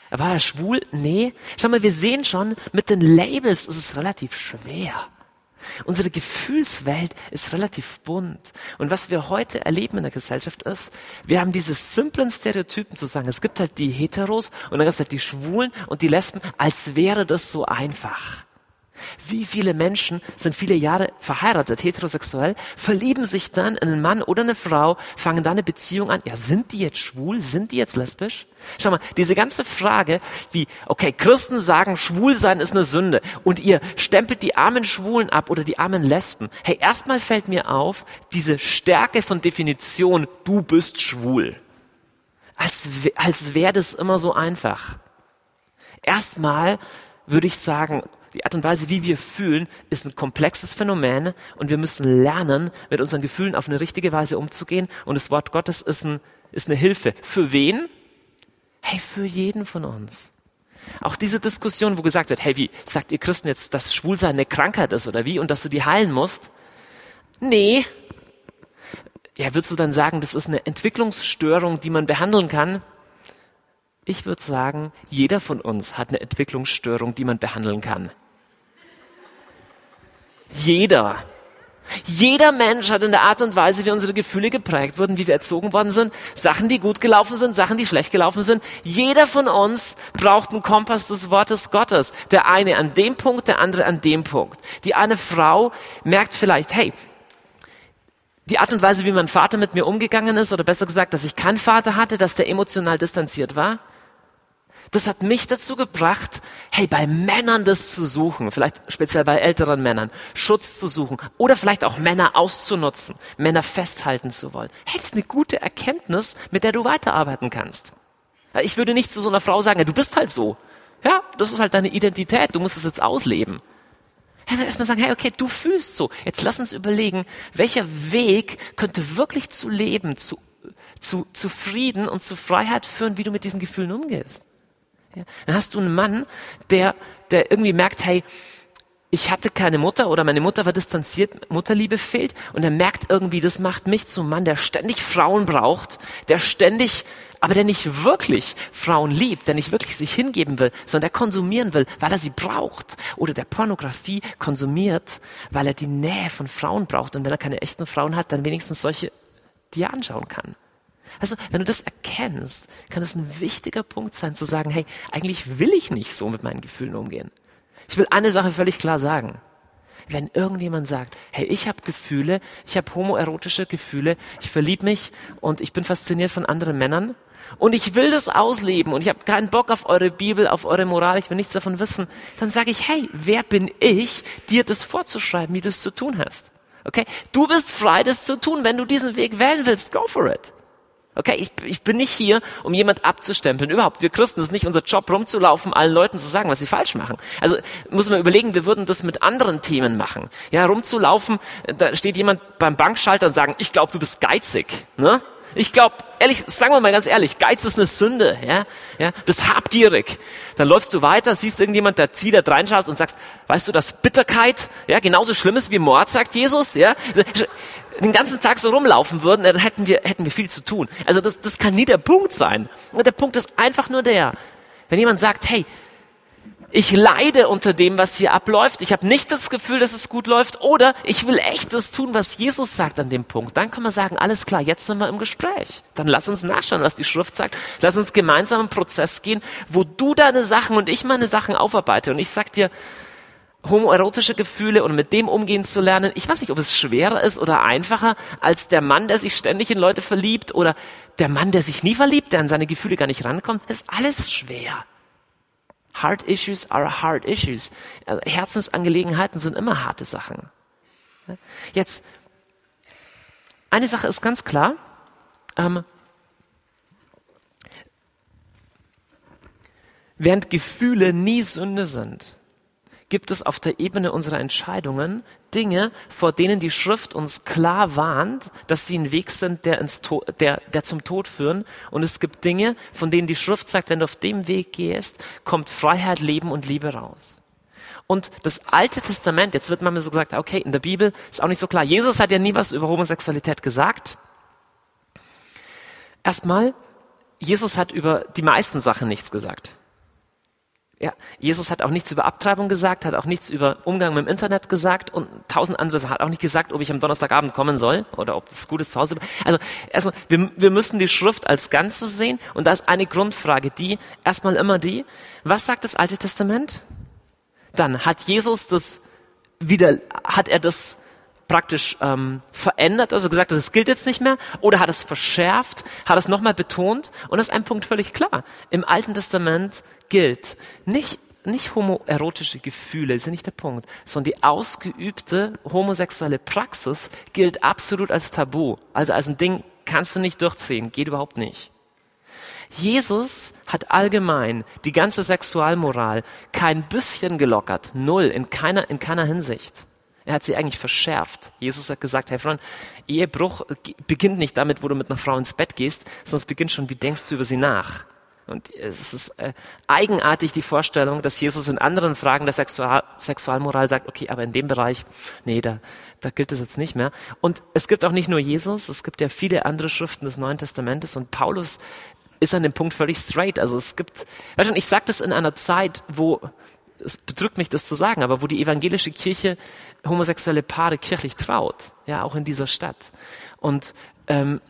War er schwul? Nee. Schau mal, wir sehen schon, mit den Labels ist es relativ schwer. Unsere Gefühlswelt ist relativ bunt. Und was wir heute erleben in der Gesellschaft ist, wir haben diese simplen Stereotypen zu sagen, es gibt halt die Heteros und dann gibt es halt die Schwulen und die Lesben, als wäre das so einfach. Wie viele Menschen sind viele Jahre verheiratet, heterosexuell, verlieben sich dann in einen Mann oder eine Frau, fangen dann eine Beziehung an. Ja, sind die jetzt schwul? Sind die jetzt lesbisch? Schau mal, diese ganze Frage, wie, okay, Christen sagen, schwul sein ist eine Sünde und ihr stempelt die armen Schwulen ab oder die armen Lesben. Hey, erstmal fällt mir auf, diese Stärke von Definition, du bist schwul. Als, als wäre das immer so einfach. Erstmal würde ich sagen, die Art und Weise, wie wir fühlen, ist ein komplexes Phänomen und wir müssen lernen, mit unseren Gefühlen auf eine richtige Weise umzugehen. Und das Wort Gottes ist, ein, ist eine Hilfe. Für wen? Hey, für jeden von uns. Auch diese Diskussion, wo gesagt wird, hey, wie sagt ihr Christen jetzt, dass Schwulsein eine Krankheit ist oder wie und dass du die heilen musst? Nee. Ja, würdest du dann sagen, das ist eine Entwicklungsstörung, die man behandeln kann? Ich würde sagen, jeder von uns hat eine Entwicklungsstörung, die man behandeln kann. Jeder. Jeder Mensch hat in der Art und Weise, wie unsere Gefühle geprägt wurden, wie wir erzogen worden sind, Sachen, die gut gelaufen sind, Sachen, die schlecht gelaufen sind. Jeder von uns braucht einen Kompass des Wortes Gottes. Der eine an dem Punkt, der andere an dem Punkt. Die eine Frau merkt vielleicht, hey, die Art und Weise, wie mein Vater mit mir umgegangen ist, oder besser gesagt, dass ich keinen Vater hatte, dass der emotional distanziert war, das hat mich dazu gebracht, hey, bei Männern das zu suchen, vielleicht speziell bei älteren Männern, Schutz zu suchen oder vielleicht auch Männer auszunutzen, Männer festhalten zu wollen. Hey, das ist eine gute Erkenntnis, mit der du weiterarbeiten kannst. Ich würde nicht zu so einer Frau sagen, du bist halt so. Ja, das ist halt deine Identität, du musst es jetzt ausleben. Er will erstmal sagen, hey, okay, du fühlst so. Jetzt lass uns überlegen, welcher Weg könnte wirklich zu Leben, zu, zu, zu Frieden und zu Freiheit führen, wie du mit diesen Gefühlen umgehst. Dann hast du einen Mann, der, der irgendwie merkt, hey, ich hatte keine Mutter oder meine Mutter war distanziert, Mutterliebe fehlt und er merkt irgendwie, das macht mich zum Mann, der ständig Frauen braucht, der ständig, aber der nicht wirklich Frauen liebt, der nicht wirklich sich hingeben will, sondern der konsumieren will, weil er sie braucht. Oder der Pornografie konsumiert, weil er die Nähe von Frauen braucht. Und wenn er keine echten Frauen hat, dann wenigstens solche, die er anschauen kann. Also, wenn du das erkennst, kann das ein wichtiger Punkt sein, zu sagen, hey, eigentlich will ich nicht so mit meinen Gefühlen umgehen. Ich will eine Sache völlig klar sagen. Wenn irgendjemand sagt, hey, ich habe Gefühle, ich habe homoerotische Gefühle, ich verlieb mich und ich bin fasziniert von anderen Männern und ich will das ausleben und ich habe keinen Bock auf eure Bibel, auf eure Moral, ich will nichts davon wissen, dann sage ich, hey, wer bin ich, dir das vorzuschreiben, wie du es zu tun hast? Okay? Du bist frei, das zu tun. Wenn du diesen Weg wählen willst, go for it. Okay, ich, ich bin nicht hier, um jemand abzustempeln. Überhaupt, wir Christen, das ist nicht unser Job, rumzulaufen, allen Leuten zu sagen, was sie falsch machen. Also muss man überlegen, wir würden das mit anderen Themen machen. Ja, rumzulaufen, da steht jemand beim Bankschalter und sagen, ich glaube, du bist geizig. Ne? Ich glaube, ehrlich, sagen wir mal ganz ehrlich, Geiz ist eine Sünde, ja, ja, bist habgierig. Dann läufst du weiter, siehst irgendjemand, der zieht, der reinschaut und sagst, weißt du, dass Bitterkeit, ja, genauso schlimm ist wie Mord, sagt Jesus, ja den ganzen Tag so rumlaufen würden, dann hätten wir, hätten wir viel zu tun. Also das, das kann nie der Punkt sein. Der Punkt ist einfach nur der, wenn jemand sagt, hey, ich leide unter dem, was hier abläuft, ich habe nicht das Gefühl, dass es gut läuft, oder ich will echt das tun, was Jesus sagt an dem Punkt, dann kann man sagen, alles klar, jetzt sind wir im Gespräch. Dann lass uns nachschauen, was die Schrift sagt. Lass uns gemeinsam einen Prozess gehen, wo du deine Sachen und ich meine Sachen aufarbeite. Und ich sag dir, homoerotische Gefühle und mit dem umgehen zu lernen. Ich weiß nicht, ob es schwerer ist oder einfacher als der Mann, der sich ständig in Leute verliebt oder der Mann, der sich nie verliebt, der an seine Gefühle gar nicht rankommt. Das ist alles schwer. Hard issues are hard issues. Also Herzensangelegenheiten sind immer harte Sachen. Jetzt, eine Sache ist ganz klar. Ähm, während Gefühle nie Sünde sind, gibt es auf der Ebene unserer Entscheidungen Dinge, vor denen die Schrift uns klar warnt, dass sie ein Weg sind, der, ins to der, der zum Tod führen. Und es gibt Dinge, von denen die Schrift sagt, wenn du auf dem Weg gehst, kommt Freiheit, Leben und Liebe raus. Und das Alte Testament, jetzt wird manchmal so gesagt, okay, in der Bibel ist auch nicht so klar. Jesus hat ja nie was über Homosexualität gesagt. Erstmal, Jesus hat über die meisten Sachen nichts gesagt. Ja, Jesus hat auch nichts über Abtreibung gesagt, hat auch nichts über Umgang mit dem Internet gesagt und tausend andere Sachen. Hat auch nicht gesagt, ob ich am Donnerstagabend kommen soll oder ob das gut ist zu Hause. Also erstmal, wir, wir müssen die Schrift als Ganzes sehen und da ist eine Grundfrage, die erstmal immer die, was sagt das Alte Testament? Dann hat Jesus das wieder, hat er das praktisch ähm, verändert, also gesagt, das gilt jetzt nicht mehr, oder hat es verschärft, hat es nochmal betont und das ist ein Punkt völlig klar. Im Alten Testament gilt nicht nicht homoerotische Gefühle sind nicht der Punkt, sondern die ausgeübte homosexuelle Praxis gilt absolut als Tabu. Also als ein Ding kannst du nicht durchziehen, geht überhaupt nicht. Jesus hat allgemein die ganze Sexualmoral kein bisschen gelockert, null, in keiner, in keiner Hinsicht. Er hat sie eigentlich verschärft. Jesus hat gesagt, hey Freund, Ehebruch beginnt nicht damit, wo du mit einer Frau ins Bett gehst, sondern es beginnt schon, wie denkst du über sie nach. Und es ist äh, eigenartig die Vorstellung, dass Jesus in anderen Fragen der Sexual Sexualmoral sagt, okay, aber in dem Bereich, nee, da, da gilt es jetzt nicht mehr. Und es gibt auch nicht nur Jesus, es gibt ja viele andere Schriften des Neuen Testamentes und Paulus ist an dem Punkt völlig straight. Also es gibt, weißt du, ich sage das in einer Zeit, wo, es bedrückt mich das zu sagen, aber wo die evangelische Kirche homosexuelle Paare kirchlich traut, ja, auch in dieser Stadt. Und ähm,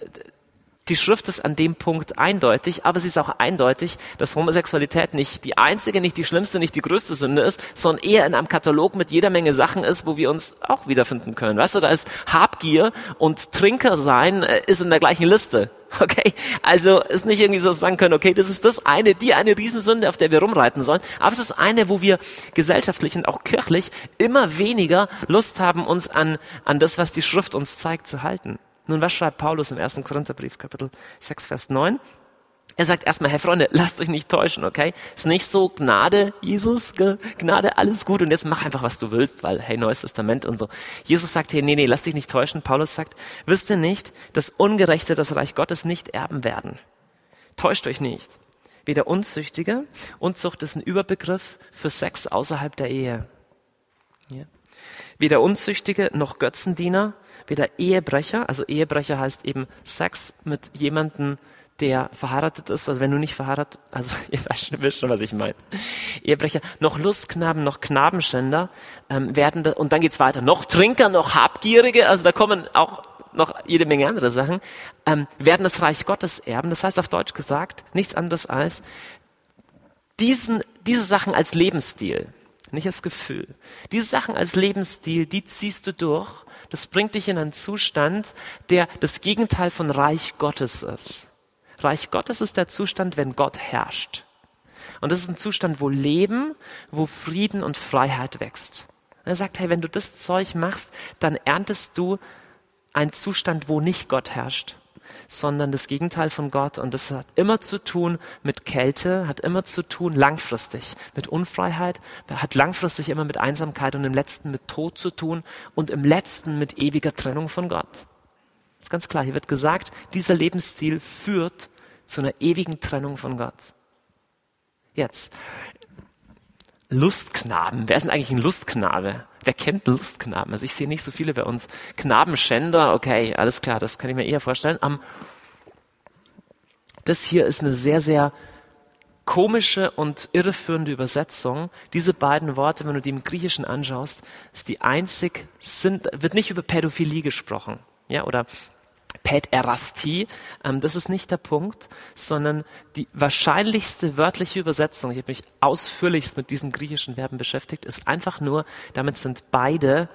die Schrift ist an dem Punkt eindeutig, aber sie ist auch eindeutig, dass Homosexualität nicht die einzige, nicht die schlimmste, nicht die größte Sünde ist, sondern eher in einem Katalog mit jeder Menge Sachen ist, wo wir uns auch wiederfinden können. Weißt du, da ist Habgier und Trinker sein äh, ist in der gleichen Liste. Okay, also ist nicht irgendwie so sagen können, okay, das ist das eine, die eine Riesensünde, auf der wir rumreiten sollen, aber es ist eine, wo wir gesellschaftlich und auch kirchlich immer weniger Lust haben, uns an, an das, was die Schrift uns zeigt, zu halten. Nun, was schreibt Paulus im 1. Korintherbrief, Kapitel 6, Vers 9? Er sagt erstmal, hey Freunde, lasst euch nicht täuschen, okay? Ist nicht so Gnade, Jesus, Gnade, alles gut und jetzt mach einfach, was du willst, weil, hey, Neues Testament und so. Jesus sagt, hey, nee, nee, lass dich nicht täuschen. Paulus sagt, wisst ihr nicht, dass Ungerechte das Reich Gottes nicht erben werden? Täuscht euch nicht. Weder Unzüchtige, Unzucht ist ein Überbegriff für Sex außerhalb der Ehe. Ja. Weder Unzüchtige noch Götzendiener, weder Ehebrecher, also Ehebrecher heißt eben Sex mit jemandem, der verheiratet ist, also wenn du nicht verheiratet, also ihr wisst schon, was ich meine. Ehebrecher, noch Lustknaben, noch Knabenschänder ähm, werden, da, und dann geht's weiter, noch Trinker, noch Habgierige, also da kommen auch noch jede Menge andere Sachen, ähm, werden das Reich Gottes erben. Das heißt auf Deutsch gesagt, nichts anderes als diesen, diese Sachen als Lebensstil, nicht als Gefühl. Diese Sachen als Lebensstil, die ziehst du durch das bringt dich in einen Zustand, der das Gegenteil von Reich Gottes ist. Reich Gottes ist der Zustand, wenn Gott herrscht. Und das ist ein Zustand, wo Leben, wo Frieden und Freiheit wächst. Und er sagt, hey, wenn du das Zeug machst, dann erntest du einen Zustand, wo nicht Gott herrscht, sondern das Gegenteil von Gott. Und das hat immer zu tun mit Kälte, hat immer zu tun langfristig mit Unfreiheit, hat langfristig immer mit Einsamkeit und im letzten mit Tod zu tun und im letzten mit ewiger Trennung von Gott. Das ist ganz klar. Hier wird gesagt, dieser Lebensstil führt zu einer ewigen Trennung von Gott. Jetzt. Lustknaben. Wer ist denn eigentlich ein Lustknabe? Wer kennt Lustknaben? Also ich sehe nicht so viele bei uns. Knabenschänder, okay, alles klar, das kann ich mir eher vorstellen. Um, das hier ist eine sehr, sehr komische und irreführende Übersetzung. Diese beiden Worte, wenn du die im Griechischen anschaust, ist die einzig, sind, wird nicht über Pädophilie gesprochen. Ja, oder Päderastie. Ähm, das ist nicht der Punkt, sondern die wahrscheinlichste wörtliche Übersetzung, ich habe mich ausführlichst mit diesen griechischen Verben beschäftigt, ist einfach nur, damit sind beide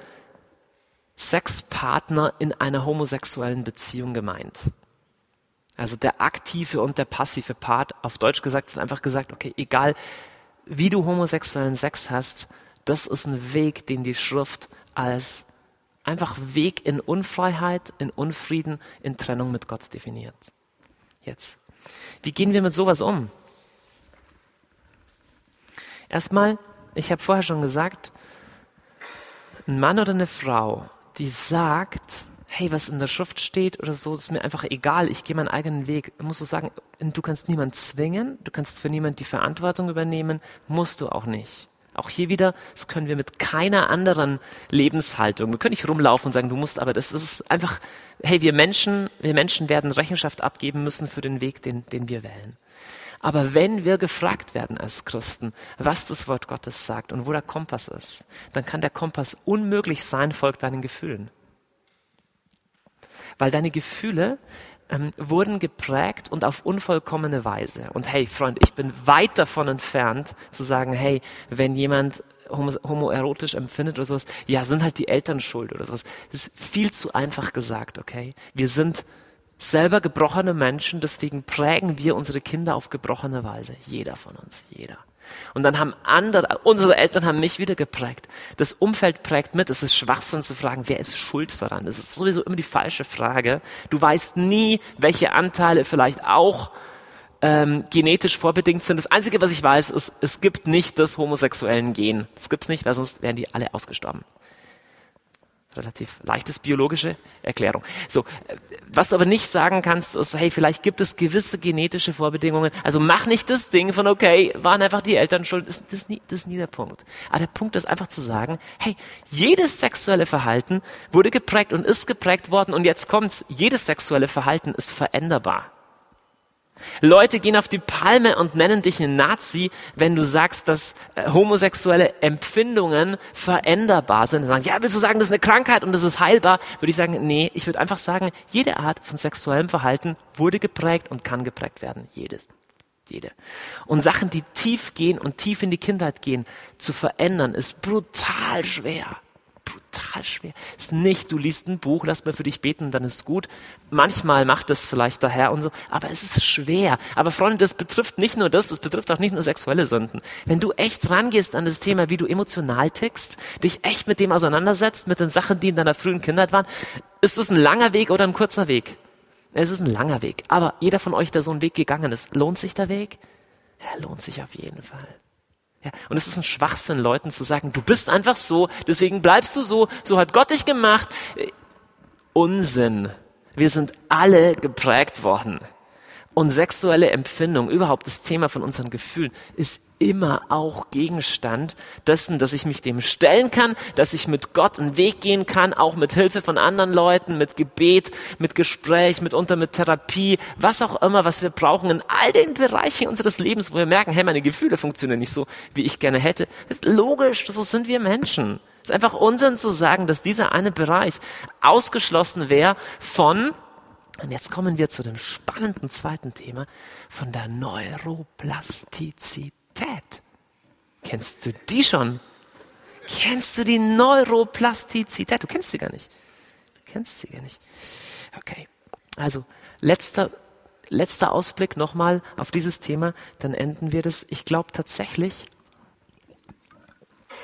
Sexpartner in einer homosexuellen Beziehung gemeint. Also der aktive und der passive Part, auf Deutsch gesagt, wird einfach gesagt, okay, egal wie du homosexuellen Sex hast, das ist ein Weg, den die Schrift als einfach Weg in Unfreiheit, in Unfrieden, in Trennung mit Gott definiert. Jetzt. Wie gehen wir mit sowas um? Erstmal, ich habe vorher schon gesagt, ein Mann oder eine Frau, die sagt, hey, was in der Schrift steht oder so, ist mir einfach egal, ich gehe meinen eigenen Weg. Musst du sagen, du kannst niemanden zwingen, du kannst für niemanden die Verantwortung übernehmen, musst du auch nicht. Auch hier wieder, das können wir mit keiner anderen Lebenshaltung. Wir können nicht rumlaufen und sagen, du musst, aber das ist einfach, hey, wir Menschen, wir Menschen werden Rechenschaft abgeben müssen für den Weg, den, den wir wählen. Aber wenn wir gefragt werden als Christen, was das Wort Gottes sagt und wo der Kompass ist, dann kann der Kompass unmöglich sein, folgt deinen Gefühlen. Weil deine Gefühle ähm, wurden geprägt und auf unvollkommene Weise. Und hey, Freund, ich bin weit davon entfernt zu sagen, hey, wenn jemand homo homoerotisch empfindet oder sowas, ja, sind halt die Eltern schuld oder sowas. Das ist viel zu einfach gesagt, okay? Wir sind selber gebrochene Menschen, deswegen prägen wir unsere Kinder auf gebrochene Weise. Jeder von uns, jeder. Und dann haben andere, unsere Eltern haben mich wieder geprägt. Das Umfeld prägt mit. Es ist Schwachsinn zu fragen, wer ist schuld daran? Das ist sowieso immer die falsche Frage. Du weißt nie, welche Anteile vielleicht auch ähm, genetisch vorbedingt sind. Das Einzige, was ich weiß, ist, es gibt nicht das homosexuellen Gen. Das gibt's nicht, weil sonst wären die alle ausgestorben. Relativ leichtes biologische Erklärung. So, was du aber nicht sagen kannst, ist, hey, vielleicht gibt es gewisse genetische Vorbedingungen. Also mach nicht das Ding von, okay, waren einfach die Eltern schuld. Das, das, ist, nie, das ist nie der Punkt. Aber der Punkt ist einfach zu sagen, hey, jedes sexuelle Verhalten wurde geprägt und ist geprägt worden und jetzt kommt's, jedes sexuelle Verhalten ist veränderbar. Leute gehen auf die Palme und nennen dich einen Nazi, wenn du sagst, dass äh, homosexuelle Empfindungen veränderbar sind. Sagen, ja, willst du sagen, das ist eine Krankheit und das ist heilbar? Würde ich sagen, nee, ich würde einfach sagen, jede Art von sexuellem Verhalten wurde geprägt und kann geprägt werden. Jedes. Jede. Und Sachen, die tief gehen und tief in die Kindheit gehen, zu verändern, ist brutal schwer total schwer. Es ist nicht, du liest ein Buch, lass mal für dich beten, dann ist gut. Manchmal macht es vielleicht der Herr und so, aber es ist schwer. Aber Freunde, das betrifft nicht nur das, das betrifft auch nicht nur sexuelle Sünden. Wenn du echt rangehst an das Thema, wie du emotional tickst, dich echt mit dem auseinandersetzt, mit den Sachen, die in deiner frühen Kindheit waren, ist es ein langer Weg oder ein kurzer Weg? Es ist ein langer Weg. Aber jeder von euch, der so einen Weg gegangen ist, lohnt sich der Weg? Er lohnt sich auf jeden Fall. Ja, und es ist ein Schwachsinn, Leuten zu sagen, du bist einfach so, deswegen bleibst du so, so hat Gott dich gemacht. Unsinn. Wir sind alle geprägt worden. Und sexuelle Empfindung, überhaupt das Thema von unseren Gefühlen, ist immer auch Gegenstand dessen, dass ich mich dem stellen kann, dass ich mit Gott einen Weg gehen kann, auch mit Hilfe von anderen Leuten, mit Gebet, mit Gespräch, mitunter mit Therapie, was auch immer, was wir brauchen in all den Bereichen unseres Lebens, wo wir merken, hey, meine Gefühle funktionieren nicht so, wie ich gerne hätte. Das ist logisch, so sind wir Menschen. Es ist einfach Unsinn zu sagen, dass dieser eine Bereich ausgeschlossen wäre von und jetzt kommen wir zu dem spannenden zweiten Thema von der Neuroplastizität. Kennst du die schon? Kennst du die Neuroplastizität? Du kennst sie gar nicht. Du kennst sie gar nicht. Okay. Also, letzter, letzter Ausblick nochmal auf dieses Thema, dann enden wir das. Ich glaube tatsächlich,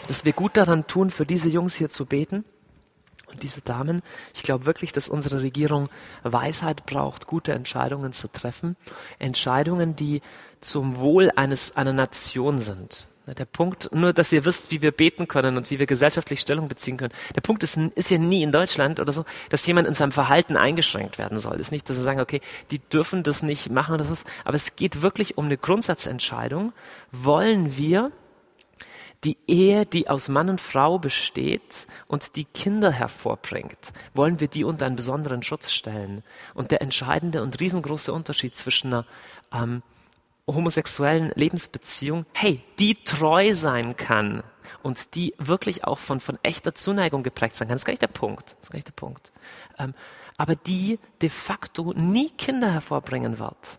dass wir gut daran tun, für diese Jungs hier zu beten diese Damen, ich glaube wirklich, dass unsere Regierung Weisheit braucht, gute Entscheidungen zu treffen. Entscheidungen, die zum Wohl eines, einer Nation sind. Der Punkt, nur dass ihr wisst, wie wir beten können und wie wir gesellschaftlich Stellung beziehen können. Der Punkt ist, ist ja nie in Deutschland oder so, dass jemand in seinem Verhalten eingeschränkt werden soll. Ist nicht, dass wir sagen, okay, die dürfen das nicht machen oder so. Aber es geht wirklich um eine Grundsatzentscheidung. Wollen wir die Ehe, die aus Mann und Frau besteht und die Kinder hervorbringt, wollen wir die unter einen besonderen Schutz stellen. Und der entscheidende und riesengroße Unterschied zwischen einer ähm, homosexuellen Lebensbeziehung, hey, die treu sein kann und die wirklich auch von, von echter Zuneigung geprägt sein kann, das ist gar nicht der Punkt. Das ist gar nicht der Punkt. Ähm, aber die de facto nie Kinder hervorbringen wird,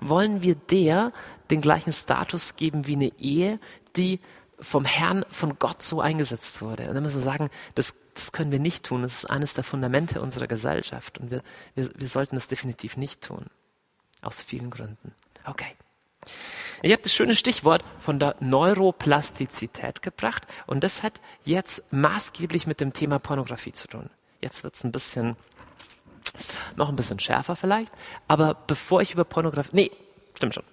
wollen wir der den gleichen Status geben wie eine Ehe, die vom Herrn, von Gott so eingesetzt wurde. Und dann müssen wir sagen, das, das können wir nicht tun. Das ist eines der Fundamente unserer Gesellschaft. Und wir, wir, wir sollten das definitiv nicht tun. Aus vielen Gründen. Okay. Ich habe das schöne Stichwort von der Neuroplastizität gebracht. Und das hat jetzt maßgeblich mit dem Thema Pornografie zu tun. Jetzt wird es ein bisschen, noch ein bisschen schärfer vielleicht. Aber bevor ich über Pornografie, nee, stimmt schon.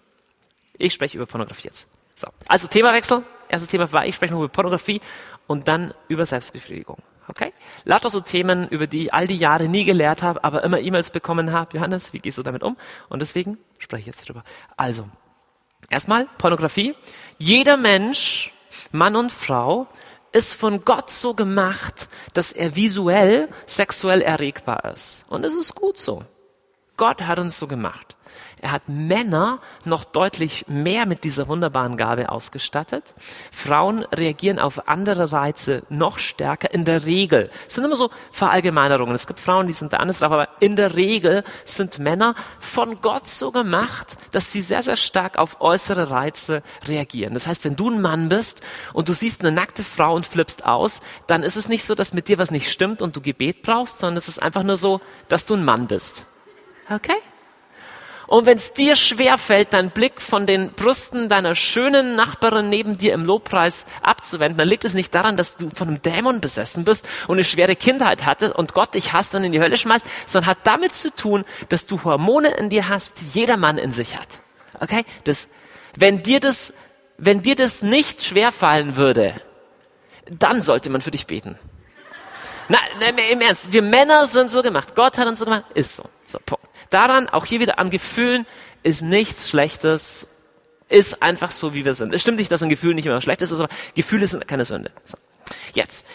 Ich spreche über Pornografie jetzt. So, also Themawechsel. Erstes Thema war, ich spreche noch über Pornografie und dann über Selbstbefriedigung. Okay? Lauter so Themen, über die ich all die Jahre nie gelehrt habe, aber immer E-Mails bekommen habe. Johannes, wie gehst du damit um? Und deswegen spreche ich jetzt drüber. Also, erstmal Pornografie. Jeder Mensch, Mann und Frau, ist von Gott so gemacht, dass er visuell sexuell erregbar ist. Und es ist gut so. Gott hat uns so gemacht. Er hat Männer noch deutlich mehr mit dieser wunderbaren Gabe ausgestattet. Frauen reagieren auf andere Reize noch stärker. In der Regel es sind immer so Verallgemeinerungen. Es gibt Frauen, die sind da anders drauf, aber in der Regel sind Männer von Gott so gemacht, dass sie sehr, sehr stark auf äußere Reize reagieren. Das heißt, wenn du ein Mann bist und du siehst eine nackte Frau und flippst aus, dann ist es nicht so, dass mit dir was nicht stimmt und du Gebet brauchst, sondern es ist einfach nur so, dass du ein Mann bist. Okay? Und wenn es dir schwerfällt, deinen Blick von den Brüsten deiner schönen Nachbarin neben dir im Lobpreis abzuwenden, dann liegt es nicht daran, dass du von einem Dämon besessen bist und eine schwere Kindheit hatte und Gott dich hasst und in die Hölle schmeißt, sondern hat damit zu tun, dass du Hormone in dir hast, die jeder Mann in sich hat. Okay? Das, wenn dir das, wenn dir das nicht schwerfallen würde, dann sollte man für dich beten. Na, im Ernst, wir Männer sind so gemacht. Gott hat uns so gemacht. Ist so. So, Punkt. Daran, auch hier wieder an Gefühlen, ist nichts Schlechtes. Ist einfach so, wie wir sind. Es stimmt nicht, dass ein Gefühl nicht immer schlecht ist, aber Gefühle sind keine Sünde. So. Jetzt.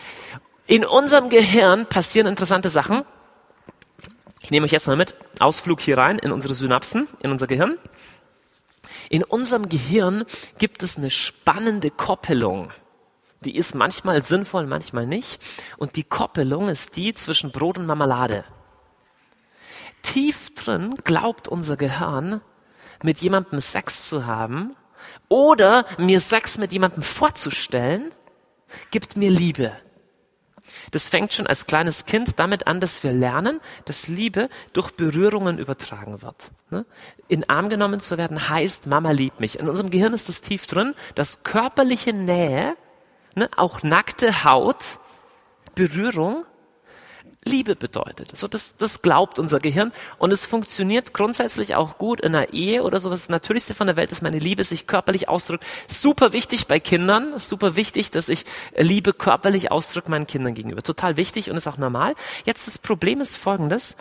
In unserem Gehirn passieren interessante Sachen. Ich nehme euch jetzt mal mit. Ausflug hier rein in unsere Synapsen, in unser Gehirn. In unserem Gehirn gibt es eine spannende Koppelung. Die ist manchmal sinnvoll, manchmal nicht. Und die Koppelung ist die zwischen Brot und Marmelade. Tief drin glaubt unser Gehirn, mit jemandem Sex zu haben oder mir Sex mit jemandem vorzustellen, gibt mir Liebe. Das fängt schon als kleines Kind damit an, dass wir lernen, dass Liebe durch Berührungen übertragen wird. Ne? In Arm genommen zu werden heißt, Mama liebt mich. In unserem Gehirn ist es tief drin, dass körperliche Nähe, ne, auch nackte Haut, Berührung Liebe bedeutet. So, das, das glaubt unser Gehirn und es funktioniert grundsätzlich auch gut in einer Ehe oder so. Das Natürlichste von der Welt ist meine Liebe, sich körperlich ausdrückt. Super wichtig bei Kindern, super wichtig, dass ich Liebe körperlich ausdrücke meinen Kindern gegenüber. Total wichtig und ist auch normal. Jetzt das Problem ist folgendes.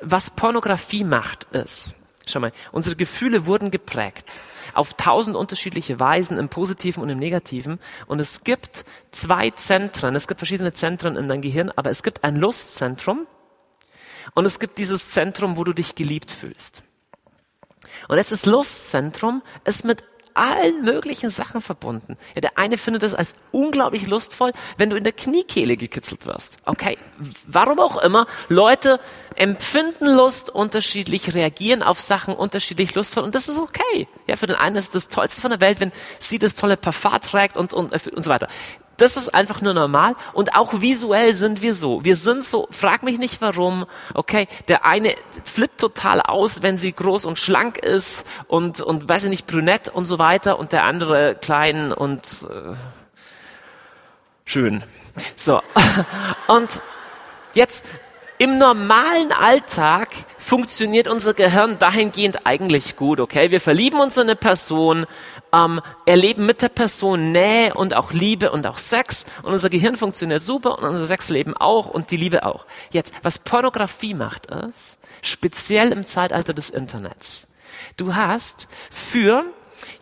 Was Pornografie macht ist, schau mal, unsere Gefühle wurden geprägt auf tausend unterschiedliche Weisen im Positiven und im Negativen. Und es gibt zwei Zentren, es gibt verschiedene Zentren in deinem Gehirn, aber es gibt ein Lustzentrum und es gibt dieses Zentrum, wo du dich geliebt fühlst. Und jetzt das Lustzentrum ist mit allen möglichen Sachen verbunden. Ja, der eine findet es als unglaublich lustvoll, wenn du in der Kniekehle gekitzelt wirst. Okay, warum auch immer, Leute empfinden Lust unterschiedlich, reagieren auf Sachen unterschiedlich lustvoll und das ist okay. Ja, für den einen ist das Tollste von der Welt, wenn sie das tolle Parfum trägt und, und, und so weiter. Das ist einfach nur normal und auch visuell sind wir so. Wir sind so, frag mich nicht warum, okay, der eine flippt total aus, wenn sie groß und schlank ist und, und weiß ich nicht, brünett und so weiter und der andere klein und äh, schön. So. Und jetzt im normalen Alltag funktioniert unser Gehirn dahingehend eigentlich gut, okay? Wir verlieben uns in eine Person, ähm, erleben mit der Person Nähe und auch Liebe und auch Sex und unser Gehirn funktioniert super und unser Sexleben auch und die Liebe auch. Jetzt, was Pornografie macht ist, speziell im Zeitalter des Internets. Du hast für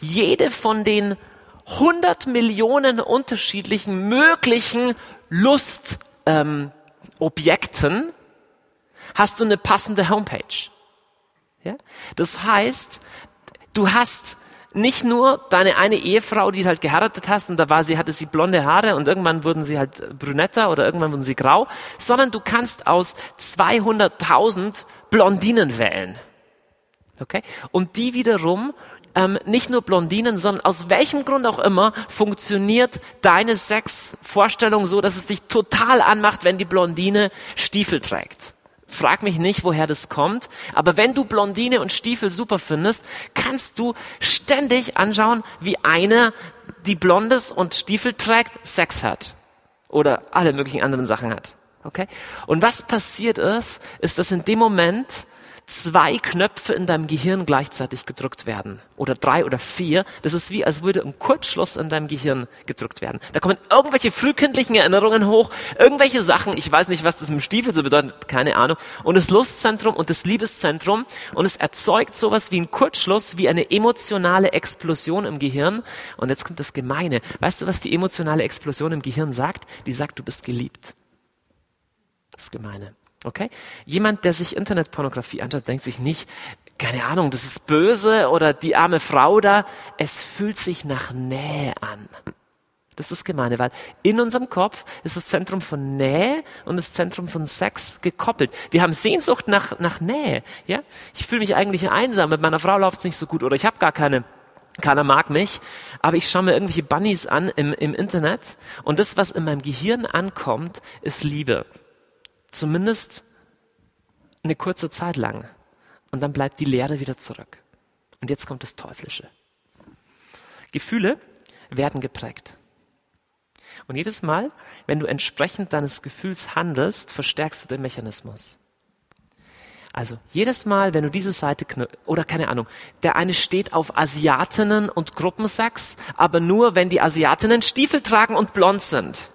jede von den 100 Millionen unterschiedlichen möglichen Lustobjekten ähm, hast du eine passende Homepage. Ja? Das heißt, du hast nicht nur deine eine Ehefrau, die halt geheiratet hast und da war sie, hatte sie blonde Haare und irgendwann wurden sie halt brünetter oder irgendwann wurden sie grau, sondern du kannst aus 200.000 Blondinen wählen. Okay? Und die wiederum ähm, nicht nur Blondinen, sondern aus welchem Grund auch immer funktioniert deine Sexvorstellung so, dass es dich total anmacht, wenn die Blondine Stiefel trägt. Frag mich nicht, woher das kommt. Aber wenn du Blondine und Stiefel super findest, kannst du ständig anschauen, wie eine, die Blondes und Stiefel trägt, Sex hat. Oder alle möglichen anderen Sachen hat. Okay? Und was passiert ist, ist, dass in dem Moment zwei Knöpfe in deinem Gehirn gleichzeitig gedrückt werden. Oder drei oder vier. Das ist wie, als würde ein Kurzschluss in deinem Gehirn gedrückt werden. Da kommen irgendwelche frühkindlichen Erinnerungen hoch, irgendwelche Sachen. Ich weiß nicht, was das im Stiefel so bedeutet, keine Ahnung. Und das Lustzentrum und das Liebeszentrum. Und es erzeugt sowas wie ein Kurzschluss, wie eine emotionale Explosion im Gehirn. Und jetzt kommt das Gemeine. Weißt du, was die emotionale Explosion im Gehirn sagt? Die sagt, du bist geliebt. Das Gemeine. Okay? Jemand, der sich Internetpornografie anschaut, denkt sich nicht, keine Ahnung, das ist böse oder die arme Frau da. Es fühlt sich nach Nähe an. Das ist gemeine, weil in unserem Kopf ist das Zentrum von Nähe und das Zentrum von Sex gekoppelt. Wir haben Sehnsucht nach, nach Nähe. Ja? Ich fühle mich eigentlich einsam, mit meiner Frau läuft es nicht so gut oder ich habe gar keine keiner mag mich, aber ich schaue mir irgendwelche Bunnies an im, im Internet und das, was in meinem Gehirn ankommt, ist Liebe. Zumindest eine kurze Zeit lang. Und dann bleibt die Leere wieder zurück. Und jetzt kommt das Teuflische. Gefühle werden geprägt. Und jedes Mal, wenn du entsprechend deines Gefühls handelst, verstärkst du den Mechanismus. Also jedes Mal, wenn du diese Seite oder keine Ahnung, der eine steht auf Asiatinnen und Gruppensex, aber nur wenn die Asiatinnen Stiefel tragen und blond sind.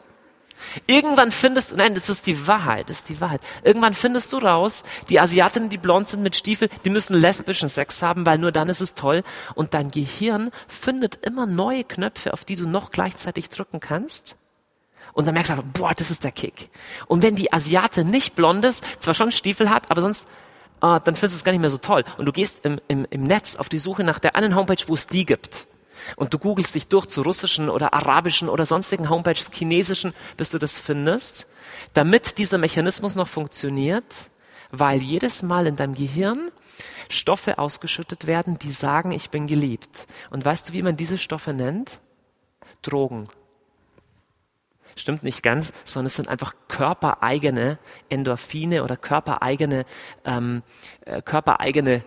Irgendwann findest du, nein, das ist die Wahrheit, das ist die Wahrheit. Irgendwann findest du raus, die Asiatinnen, die blond sind mit Stiefel, die müssen lesbischen Sex haben, weil nur dann ist es toll. Und dein Gehirn findet immer neue Knöpfe, auf die du noch gleichzeitig drücken kannst. Und dann merkst du einfach, boah, das ist der Kick. Und wenn die Asiate nicht blond ist, zwar schon Stiefel hat, aber sonst, ah, dann findest du es gar nicht mehr so toll. Und du gehst im, im, im Netz auf die Suche nach der einen Homepage, wo es die gibt und du googelst dich durch zu russischen oder arabischen oder sonstigen Homepages, chinesischen, bis du das findest, damit dieser Mechanismus noch funktioniert, weil jedes Mal in deinem Gehirn Stoffe ausgeschüttet werden, die sagen, ich bin geliebt. Und weißt du, wie man diese Stoffe nennt? Drogen. Stimmt nicht ganz, sondern es sind einfach körpereigene Endorphine oder körpereigene, ähm, äh, körpereigene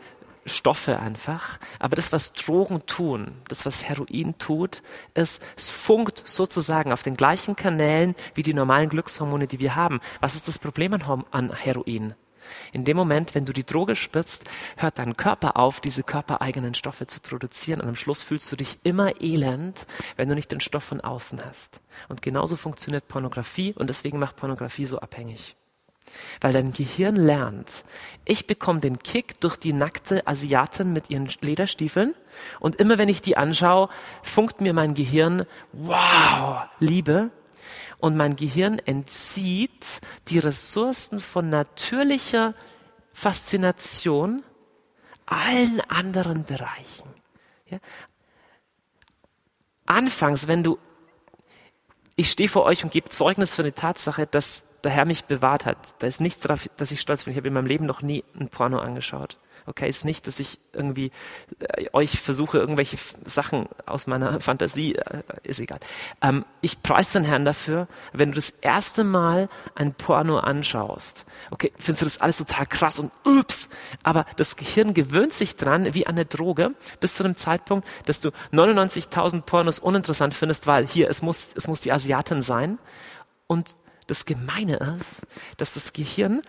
Stoffe einfach. Aber das, was Drogen tun, das, was Heroin tut, ist, es funkt sozusagen auf den gleichen Kanälen wie die normalen Glückshormone, die wir haben. Was ist das Problem an, Heroin? In dem Moment, wenn du die Droge spritzt, hört dein Körper auf, diese körpereigenen Stoffe zu produzieren und am Schluss fühlst du dich immer elend, wenn du nicht den Stoff von außen hast. Und genauso funktioniert Pornografie und deswegen macht Pornografie so abhängig. Weil dein Gehirn lernt, ich bekomme den Kick durch die nackte Asiatin mit ihren Lederstiefeln und immer wenn ich die anschaue, funkt mir mein Gehirn, wow, Liebe. Und mein Gehirn entzieht die Ressourcen von natürlicher Faszination allen anderen Bereichen. Ja? Anfangs, wenn du ich stehe vor euch und gebe Zeugnis für die Tatsache, dass der Herr mich bewahrt hat. Da ist nichts darauf, dass ich stolz bin. Ich habe in meinem Leben noch nie ein Porno angeschaut. Okay, ist nicht, dass ich irgendwie äh, euch versuche, irgendwelche Sachen aus meiner Fantasie, äh, ist egal. Ähm, ich preise den Herrn dafür, wenn du das erste Mal ein Porno anschaust. Okay, findest du das alles total krass und ups, aber das Gehirn gewöhnt sich dran wie eine Droge bis zu dem Zeitpunkt, dass du 99.000 Pornos uninteressant findest, weil hier, es muss, es muss die Asiatin sein und das Gemeine ist, dass das Gehirn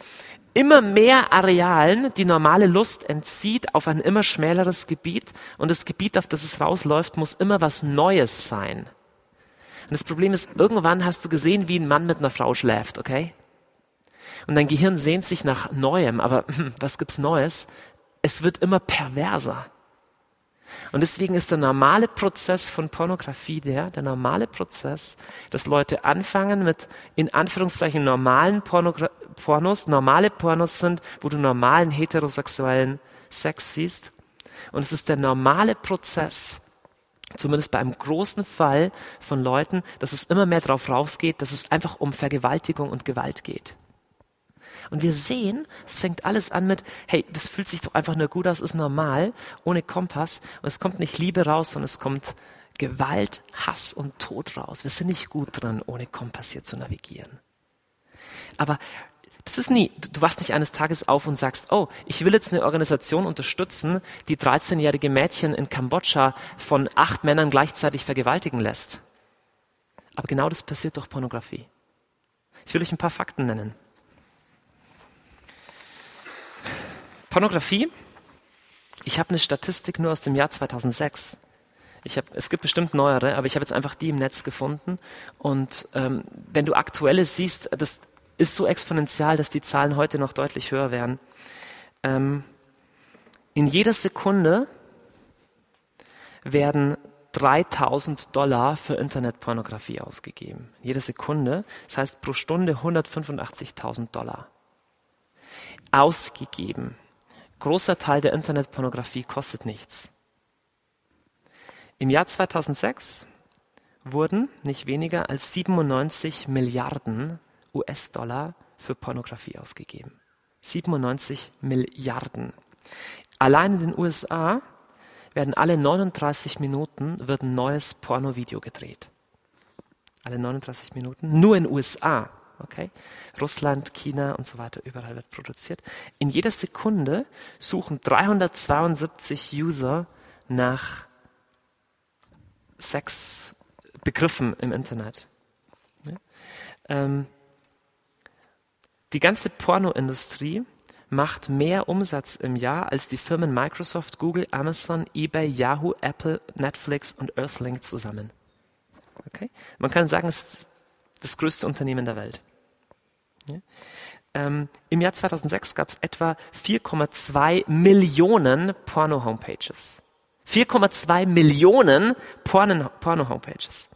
immer mehr Arealen die normale Lust entzieht auf ein immer schmäleres Gebiet und das Gebiet, auf das es rausläuft, muss immer was Neues sein. Und das Problem ist, irgendwann hast du gesehen, wie ein Mann mit einer Frau schläft, okay? Und dein Gehirn sehnt sich nach Neuem, aber was gibt's Neues? Es wird immer perverser. Und deswegen ist der normale Prozess von Pornografie der, der normale Prozess, dass Leute anfangen mit in Anführungszeichen normalen Pornogra Pornos, normale Pornos sind, wo du normalen heterosexuellen Sex siehst. Und es ist der normale Prozess, zumindest bei einem großen Fall von Leuten, dass es immer mehr darauf rausgeht, dass es einfach um Vergewaltigung und Gewalt geht. Und wir sehen, es fängt alles an mit, hey, das fühlt sich doch einfach nur gut aus, ist normal, ohne Kompass. Und es kommt nicht Liebe raus, sondern es kommt Gewalt, Hass und Tod raus. Wir sind nicht gut dran, ohne Kompass hier zu navigieren. Aber das ist nie, du wachst nicht eines Tages auf und sagst, oh, ich will jetzt eine Organisation unterstützen, die 13-jährige Mädchen in Kambodscha von acht Männern gleichzeitig vergewaltigen lässt. Aber genau das passiert durch Pornografie. Ich will euch ein paar Fakten nennen. Pornografie. Ich habe eine Statistik nur aus dem Jahr 2006. Ich hab, es gibt bestimmt neuere, aber ich habe jetzt einfach die im Netz gefunden. Und ähm, wenn du aktuelle siehst, das ist so exponentiell, dass die Zahlen heute noch deutlich höher werden. Ähm, in jeder Sekunde werden 3000 Dollar für Internetpornografie ausgegeben. Jede Sekunde, das heißt pro Stunde 185.000 Dollar ausgegeben großer Teil der Internetpornografie kostet nichts. Im Jahr 2006 wurden nicht weniger als 97 Milliarden US-Dollar für Pornografie ausgegeben. 97 Milliarden. Allein in den USA werden alle 39 Minuten wird ein neues Pornovideo gedreht. Alle 39 Minuten. Nur in den USA. Okay? Russland, China und so weiter, überall wird produziert. In jeder Sekunde suchen 372 User nach Sexbegriffen im Internet. Ja? Ähm, die ganze Pornoindustrie macht mehr Umsatz im Jahr als die Firmen Microsoft, Google, Amazon, eBay, Yahoo, Apple, Netflix und Earthlink zusammen. Okay? Man kann sagen, es Das größte Unternehmen der Welt. Ja? Ähm, Im Jahr 2006 gab es etwa 4,2 Millionen Porno-Homepages. 4,2 Millionen Porno-Homepages.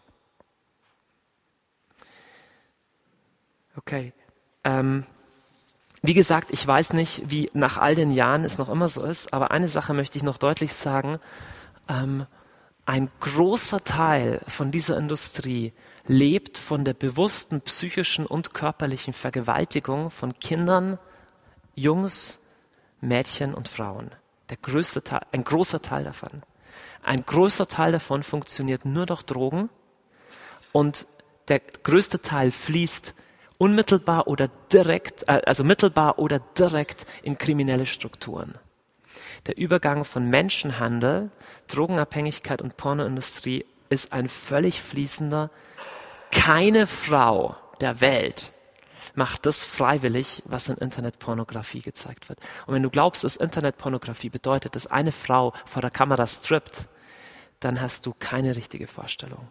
Okay. Ähm, wie gesagt, ich weiß nicht, wie nach all den Jahren es noch immer so ist, aber eine Sache möchte ich noch deutlich sagen. Ähm, ein großer Teil von dieser Industrie lebt von der bewussten psychischen und körperlichen Vergewaltigung von Kindern, Jungs, Mädchen und Frauen. Der größte Teil, ein großer Teil davon. Ein großer Teil davon funktioniert nur durch Drogen und der größte Teil fließt unmittelbar oder direkt, äh, also mittelbar oder direkt in kriminelle Strukturen. Der Übergang von Menschenhandel, Drogenabhängigkeit und Pornoindustrie ist ein völlig fließender. Keine Frau der Welt macht das freiwillig, was in Internetpornografie gezeigt wird. Und wenn du glaubst, dass Internetpornografie bedeutet, dass eine Frau vor der Kamera strippt, dann hast du keine richtige Vorstellung.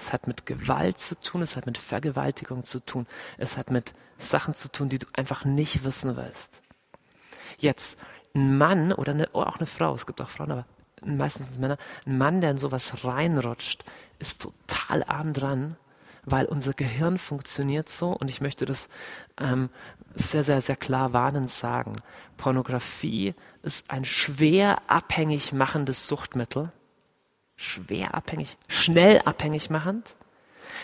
Es hat mit Gewalt zu tun, es hat mit Vergewaltigung zu tun, es hat mit Sachen zu tun, die du einfach nicht wissen willst. Jetzt, ein Mann oder, eine, oder auch eine Frau, es gibt auch Frauen, aber meistens Männer, ein Mann, der in sowas reinrutscht, ist total arm dran, weil unser Gehirn funktioniert so und ich möchte das ähm, sehr, sehr, sehr klar warnend sagen. Pornografie ist ein schwer abhängig machendes Suchtmittel schwer abhängig, schnell abhängig machend,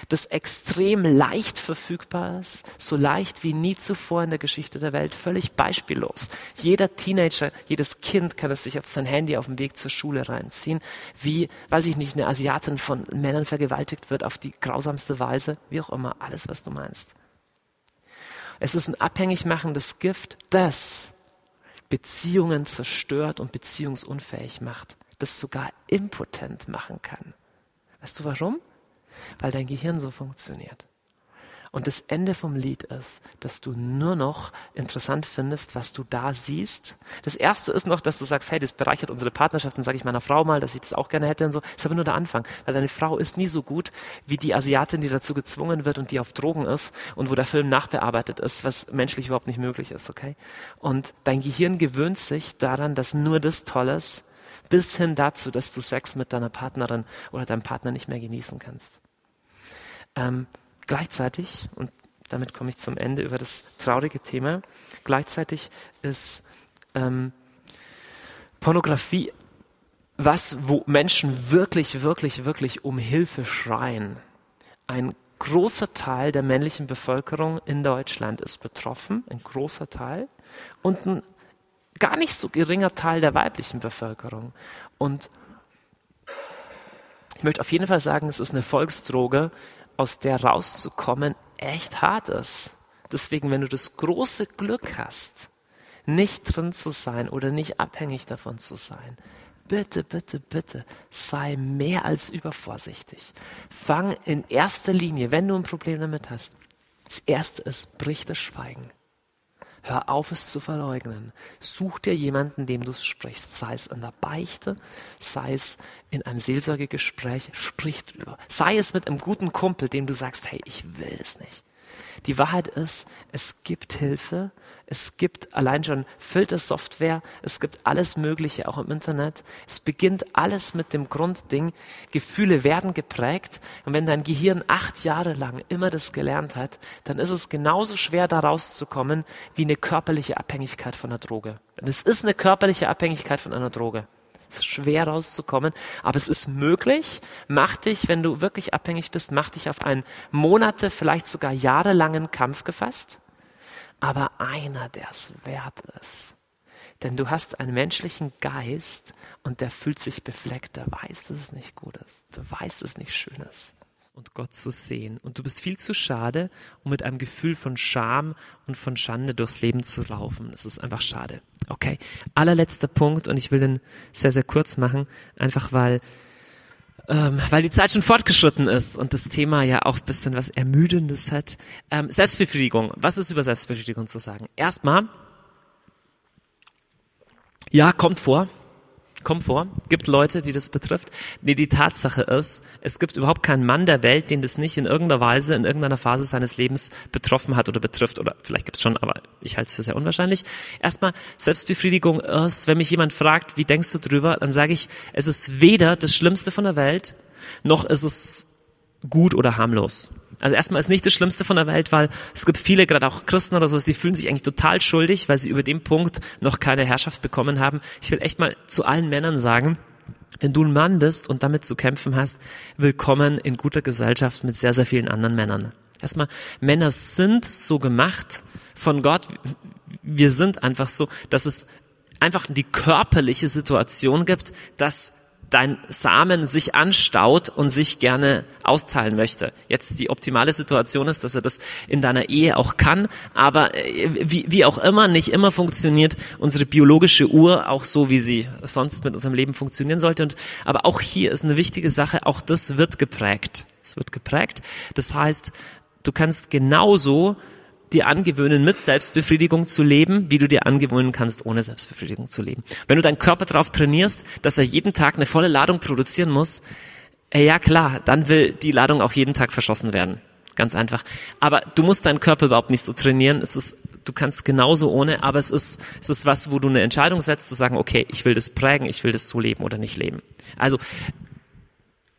das extrem leicht verfügbar ist, so leicht wie nie zuvor in der Geschichte der Welt, völlig beispiellos. Jeder Teenager, jedes Kind kann es sich auf sein Handy auf dem Weg zur Schule reinziehen, wie, weiß ich nicht, eine Asiatin von Männern vergewaltigt wird auf die grausamste Weise, wie auch immer, alles, was du meinst. Es ist ein abhängig machendes Gift, das Beziehungen zerstört und beziehungsunfähig macht das sogar impotent machen kann. Weißt du warum? Weil dein Gehirn so funktioniert. Und das Ende vom Lied ist, dass du nur noch interessant findest, was du da siehst. Das erste ist noch, dass du sagst, hey, das bereichert unsere Partnerschaft, dann sage ich meiner Frau mal, dass ich das auch gerne hätte und so. Das ist aber nur der Anfang. Weil deine Frau ist nie so gut wie die Asiatin, die dazu gezwungen wird und die auf Drogen ist und wo der Film nachbearbeitet ist, was menschlich überhaupt nicht möglich ist, okay? Und dein Gehirn gewöhnt sich daran, dass nur das Tolles bis hin dazu, dass du Sex mit deiner Partnerin oder deinem Partner nicht mehr genießen kannst. Ähm, gleichzeitig, und damit komme ich zum Ende über das traurige Thema, gleichzeitig ist ähm, Pornografie was, wo Menschen wirklich, wirklich, wirklich um Hilfe schreien. Ein großer Teil der männlichen Bevölkerung in Deutschland ist betroffen, ein großer Teil. Und ein gar nicht so geringer Teil der weiblichen Bevölkerung. Und ich möchte auf jeden Fall sagen, es ist eine Volksdroge, aus der rauszukommen echt hart ist. Deswegen, wenn du das große Glück hast, nicht drin zu sein oder nicht abhängig davon zu sein, bitte, bitte, bitte, sei mehr als übervorsichtig. Fang in erster Linie, wenn du ein Problem damit hast, das erste ist, brich das Schweigen. Hör auf, es zu verleugnen. Such dir jemanden, dem du sprichst, sei es in der Beichte, sei es in einem Seelsorgegespräch, sprich drüber. Sei es mit einem guten Kumpel, dem du sagst, hey, ich will es nicht. Die Wahrheit ist, es gibt Hilfe, es gibt allein schon Filtersoftware, es gibt alles Mögliche auch im Internet. Es beginnt alles mit dem Grundding, Gefühle werden geprägt und wenn dein Gehirn acht Jahre lang immer das gelernt hat, dann ist es genauso schwer da rauszukommen wie eine körperliche Abhängigkeit von einer Droge. Und es ist eine körperliche Abhängigkeit von einer Droge. Es ist schwer rauszukommen, aber es ist möglich. Mach dich, wenn du wirklich abhängig bist, mach dich auf einen Monate, vielleicht sogar jahrelangen Kampf gefasst. Aber einer, der es wert ist. Denn du hast einen menschlichen Geist und der fühlt sich befleckt, der weiß, dass es nicht gut ist. Du weißt, dass es nicht schön ist und Gott zu sehen. Und du bist viel zu schade, um mit einem Gefühl von Scham und von Schande durchs Leben zu laufen. Das ist einfach schade. Okay, allerletzter Punkt und ich will den sehr, sehr kurz machen, einfach weil, ähm, weil die Zeit schon fortgeschritten ist und das Thema ja auch bisschen was Ermüdendes hat. Ähm, Selbstbefriedigung. Was ist über Selbstbefriedigung zu sagen? Erstmal, ja, kommt vor kommt vor, gibt Leute, die das betrifft. Nee, die Tatsache ist, es gibt überhaupt keinen Mann der Welt, den das nicht in irgendeiner Weise, in irgendeiner Phase seines Lebens betroffen hat oder betrifft. Oder vielleicht gibt es schon, aber ich halte es für sehr unwahrscheinlich. Erstmal, Selbstbefriedigung ist, wenn mich jemand fragt, wie denkst du drüber, dann sage ich, es ist weder das Schlimmste von der Welt, noch ist es gut oder harmlos. Also erstmal ist nicht das Schlimmste von der Welt, weil es gibt viele, gerade auch Christen oder so, die fühlen sich eigentlich total schuldig, weil sie über den Punkt noch keine Herrschaft bekommen haben. Ich will echt mal zu allen Männern sagen, wenn du ein Mann bist und damit zu kämpfen hast, willkommen in guter Gesellschaft mit sehr, sehr vielen anderen Männern. Erstmal, Männer sind so gemacht von Gott. Wir sind einfach so, dass es einfach die körperliche Situation gibt, dass dein Samen sich anstaut und sich gerne austeilen möchte. Jetzt die optimale Situation ist, dass er das in deiner Ehe auch kann, aber äh, wie, wie auch immer, nicht immer funktioniert unsere biologische Uhr auch so, wie sie sonst mit unserem Leben funktionieren sollte. Und, aber auch hier ist eine wichtige Sache, auch das wird geprägt. Es wird geprägt. Das heißt, du kannst genauso dir angewöhnen, mit Selbstbefriedigung zu leben, wie du dir angewöhnen kannst, ohne Selbstbefriedigung zu leben. Wenn du deinen Körper darauf trainierst, dass er jeden Tag eine volle Ladung produzieren muss, äh, ja klar, dann will die Ladung auch jeden Tag verschossen werden. Ganz einfach. Aber du musst deinen Körper überhaupt nicht so trainieren. Es ist, du kannst genauso ohne, aber es ist, es ist was, wo du eine Entscheidung setzt, zu sagen, okay, ich will das prägen, ich will das so leben oder nicht leben. Also,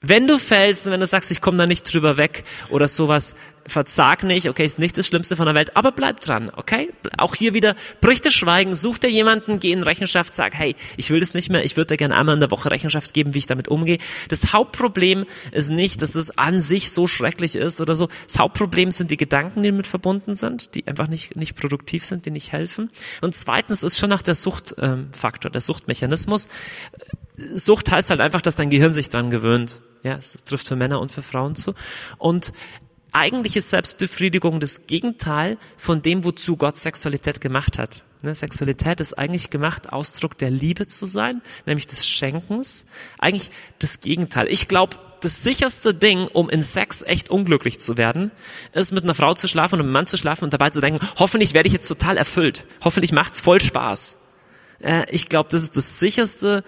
wenn du fällst und wenn du sagst, ich komme da nicht drüber weg oder sowas, verzag nicht, okay, ist nicht das Schlimmste von der Welt, aber bleib dran, okay? Auch hier wieder, brich das Schweigen, such dir jemanden, geh in Rechenschaft, sag, hey, ich will das nicht mehr, ich würde dir gerne einmal in der Woche Rechenschaft geben, wie ich damit umgehe. Das Hauptproblem ist nicht, dass es an sich so schrecklich ist oder so. Das Hauptproblem sind die Gedanken, die damit verbunden sind, die einfach nicht, nicht produktiv sind, die nicht helfen. Und zweitens ist schon nach der Suchtfaktor, ähm, der Suchtmechanismus. Sucht heißt halt einfach, dass dein Gehirn sich dran gewöhnt. Ja, es trifft für Männer und für Frauen zu. Und eigentlich ist Selbstbefriedigung das Gegenteil von dem, wozu Gott Sexualität gemacht hat. Ne, Sexualität ist eigentlich gemacht, Ausdruck der Liebe zu sein, nämlich des Schenkens. Eigentlich das Gegenteil. Ich glaube, das sicherste Ding, um in Sex echt unglücklich zu werden, ist mit einer Frau zu schlafen und mit einem Mann zu schlafen und dabei zu denken, hoffentlich werde ich jetzt total erfüllt. Hoffentlich macht's voll Spaß. Äh, ich glaube, das ist das sicherste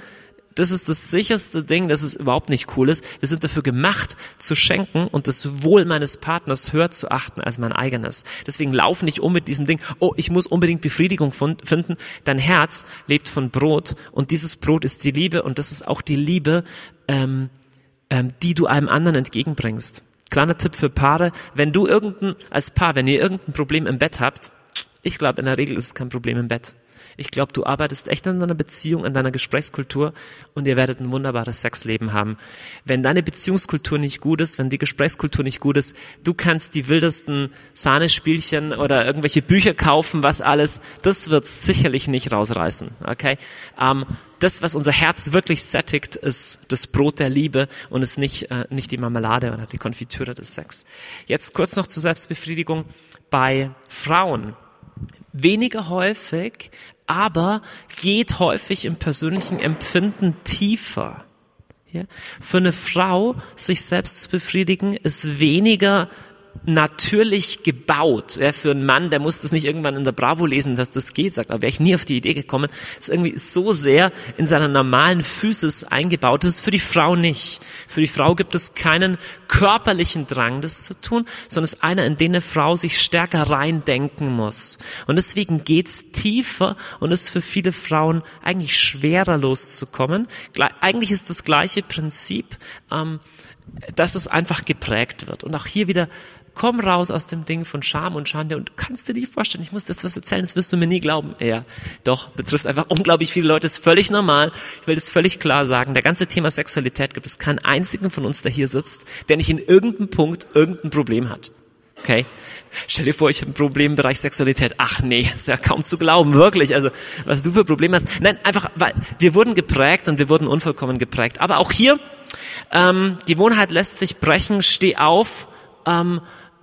das ist das sicherste Ding, dass es überhaupt nicht cool ist. Wir sind dafür gemacht, zu schenken und das Wohl meines Partners höher zu achten als mein eigenes. Deswegen lauf nicht um mit diesem Ding, oh, ich muss unbedingt Befriedigung finden. Dein Herz lebt von Brot und dieses Brot ist die Liebe und das ist auch die Liebe, ähm, ähm, die du einem anderen entgegenbringst. Kleiner Tipp für Paare, wenn du irgendein, als Paar, wenn ihr irgendein Problem im Bett habt, ich glaube, in der Regel ist es kein Problem im Bett. Ich glaube, du arbeitest echt an deiner Beziehung, an deiner Gesprächskultur und ihr werdet ein wunderbares Sexleben haben. Wenn deine Beziehungskultur nicht gut ist, wenn die Gesprächskultur nicht gut ist, du kannst die wildesten Sahnespielchen oder irgendwelche Bücher kaufen, was alles, das wird sicherlich nicht rausreißen. Okay? Ähm, das, was unser Herz wirklich sättigt, ist das Brot der Liebe und ist nicht, äh, nicht die Marmelade oder die Konfitüre des Sex. Jetzt kurz noch zur Selbstbefriedigung bei Frauen. Weniger häufig, aber geht häufig im persönlichen Empfinden tiefer. Ja? Für eine Frau, sich selbst zu befriedigen, ist weniger natürlich gebaut. Ja, für einen Mann, der muss das nicht irgendwann in der Bravo lesen, dass das geht, sagt, aber wäre ich nie auf die Idee gekommen, ist irgendwie so sehr in seiner normalen Physis eingebaut. Das ist für die Frau nicht. Für die Frau gibt es keinen körperlichen Drang, das zu tun, sondern es ist einer, in den eine Frau sich stärker reindenken muss. Und deswegen geht's tiefer und ist für viele Frauen eigentlich schwerer loszukommen. Eigentlich ist das gleiche Prinzip, ähm, dass es einfach geprägt wird. Und auch hier wieder komm raus aus dem Ding von Scham und Schande und kannst dir nicht vorstellen, ich muss jetzt was erzählen, das wirst du mir nie glauben. Ja, doch, betrifft einfach unglaublich viele Leute, ist völlig normal. Ich will das völlig klar sagen. Der ganze Thema Sexualität gibt es keinen einzigen von uns, der hier sitzt, der nicht in irgendeinem Punkt irgendein Problem hat. Okay? Stell dir vor, ich habe ein Problem im Bereich Sexualität. Ach nee, ist ja kaum zu glauben, wirklich. Also, was du für Probleme hast. Nein, einfach, weil wir wurden geprägt und wir wurden unvollkommen geprägt. Aber auch hier, ähm, Gewohnheit lässt sich brechen, steh auf, ähm,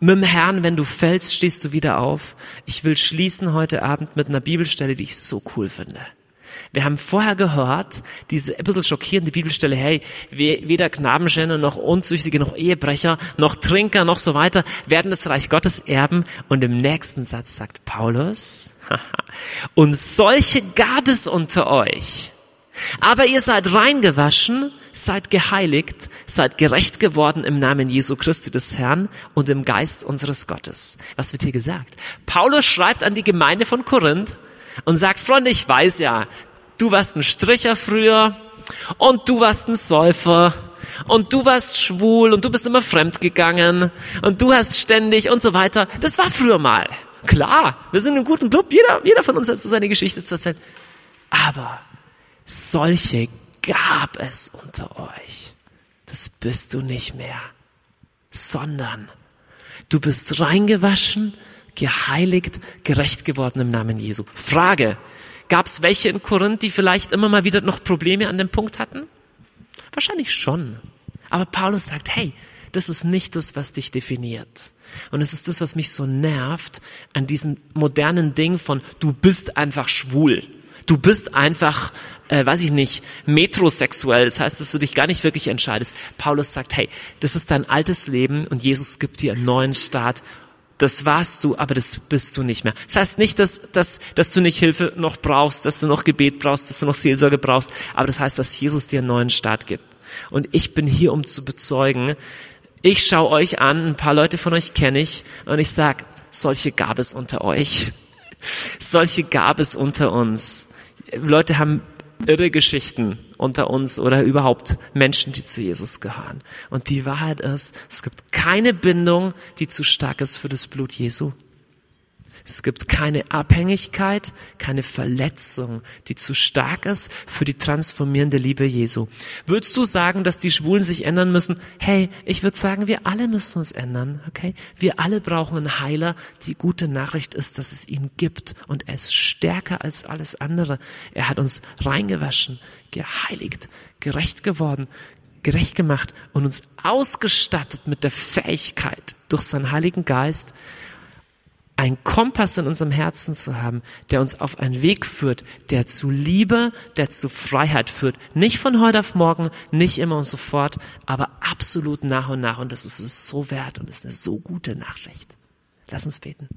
mit dem Herrn, wenn du fällst, stehst du wieder auf. Ich will schließen heute Abend mit einer Bibelstelle, die ich so cool finde. Wir haben vorher gehört, diese ein bisschen schockierende Bibelstelle, hey, weder Knabenschänder noch Unzüchtige noch Ehebrecher noch Trinker noch so weiter werden das Reich Gottes erben. Und im nächsten Satz sagt Paulus, und solche gab es unter euch. Aber ihr seid reingewaschen, seid geheiligt, seid gerecht geworden im Namen Jesu Christi des Herrn und im Geist unseres Gottes. Was wird hier gesagt? Paulus schreibt an die Gemeinde von Korinth und sagt, Freunde, ich weiß ja, du warst ein Stricher früher und du warst ein Säufer und du warst schwul und du bist immer fremd gegangen und du hast ständig und so weiter. Das war früher mal. Klar, wir sind im guten Club, jeder, jeder von uns hat so seine Geschichte zu erzählen. Aber solche gab es unter euch. Das bist du nicht mehr, sondern du bist reingewaschen, geheiligt, gerecht geworden im Namen Jesu. Frage, gab es welche in Korinth, die vielleicht immer mal wieder noch Probleme an dem Punkt hatten? Wahrscheinlich schon. Aber Paulus sagt, hey, das ist nicht das, was dich definiert. Und es ist das, was mich so nervt an diesem modernen Ding von, du bist einfach schwul. Du bist einfach, äh, weiß ich nicht, metrosexuell. Das heißt, dass du dich gar nicht wirklich entscheidest. Paulus sagt, hey, das ist dein altes Leben und Jesus gibt dir einen neuen Start. Das warst du, aber das bist du nicht mehr. Das heißt nicht, dass, dass, dass du nicht Hilfe noch brauchst, dass du noch Gebet brauchst, dass du noch Seelsorge brauchst, aber das heißt, dass Jesus dir einen neuen Start gibt. Und ich bin hier, um zu bezeugen, ich schaue euch an, ein paar Leute von euch kenne ich und ich sag, solche gab es unter euch. Solche gab es unter uns. Leute haben irre Geschichten unter uns oder überhaupt Menschen, die zu Jesus gehören. Und die Wahrheit ist, es gibt keine Bindung, die zu stark ist für das Blut Jesu. Es gibt keine Abhängigkeit, keine Verletzung, die zu stark ist für die transformierende Liebe Jesu. Würdest du sagen, dass die Schwulen sich ändern müssen? Hey, ich würde sagen, wir alle müssen uns ändern, okay? Wir alle brauchen einen Heiler. Die gute Nachricht ist, dass es ihn gibt und er ist stärker als alles andere. Er hat uns reingewaschen, geheiligt, gerecht geworden, gerecht gemacht und uns ausgestattet mit der Fähigkeit durch seinen Heiligen Geist, ein Kompass in unserem Herzen zu haben, der uns auf einen Weg führt, der zu Liebe, der zu Freiheit führt. Nicht von heute auf morgen, nicht immer und sofort, aber absolut nach und nach. Und das ist es so wert und ist eine so gute Nachricht. Lass uns beten.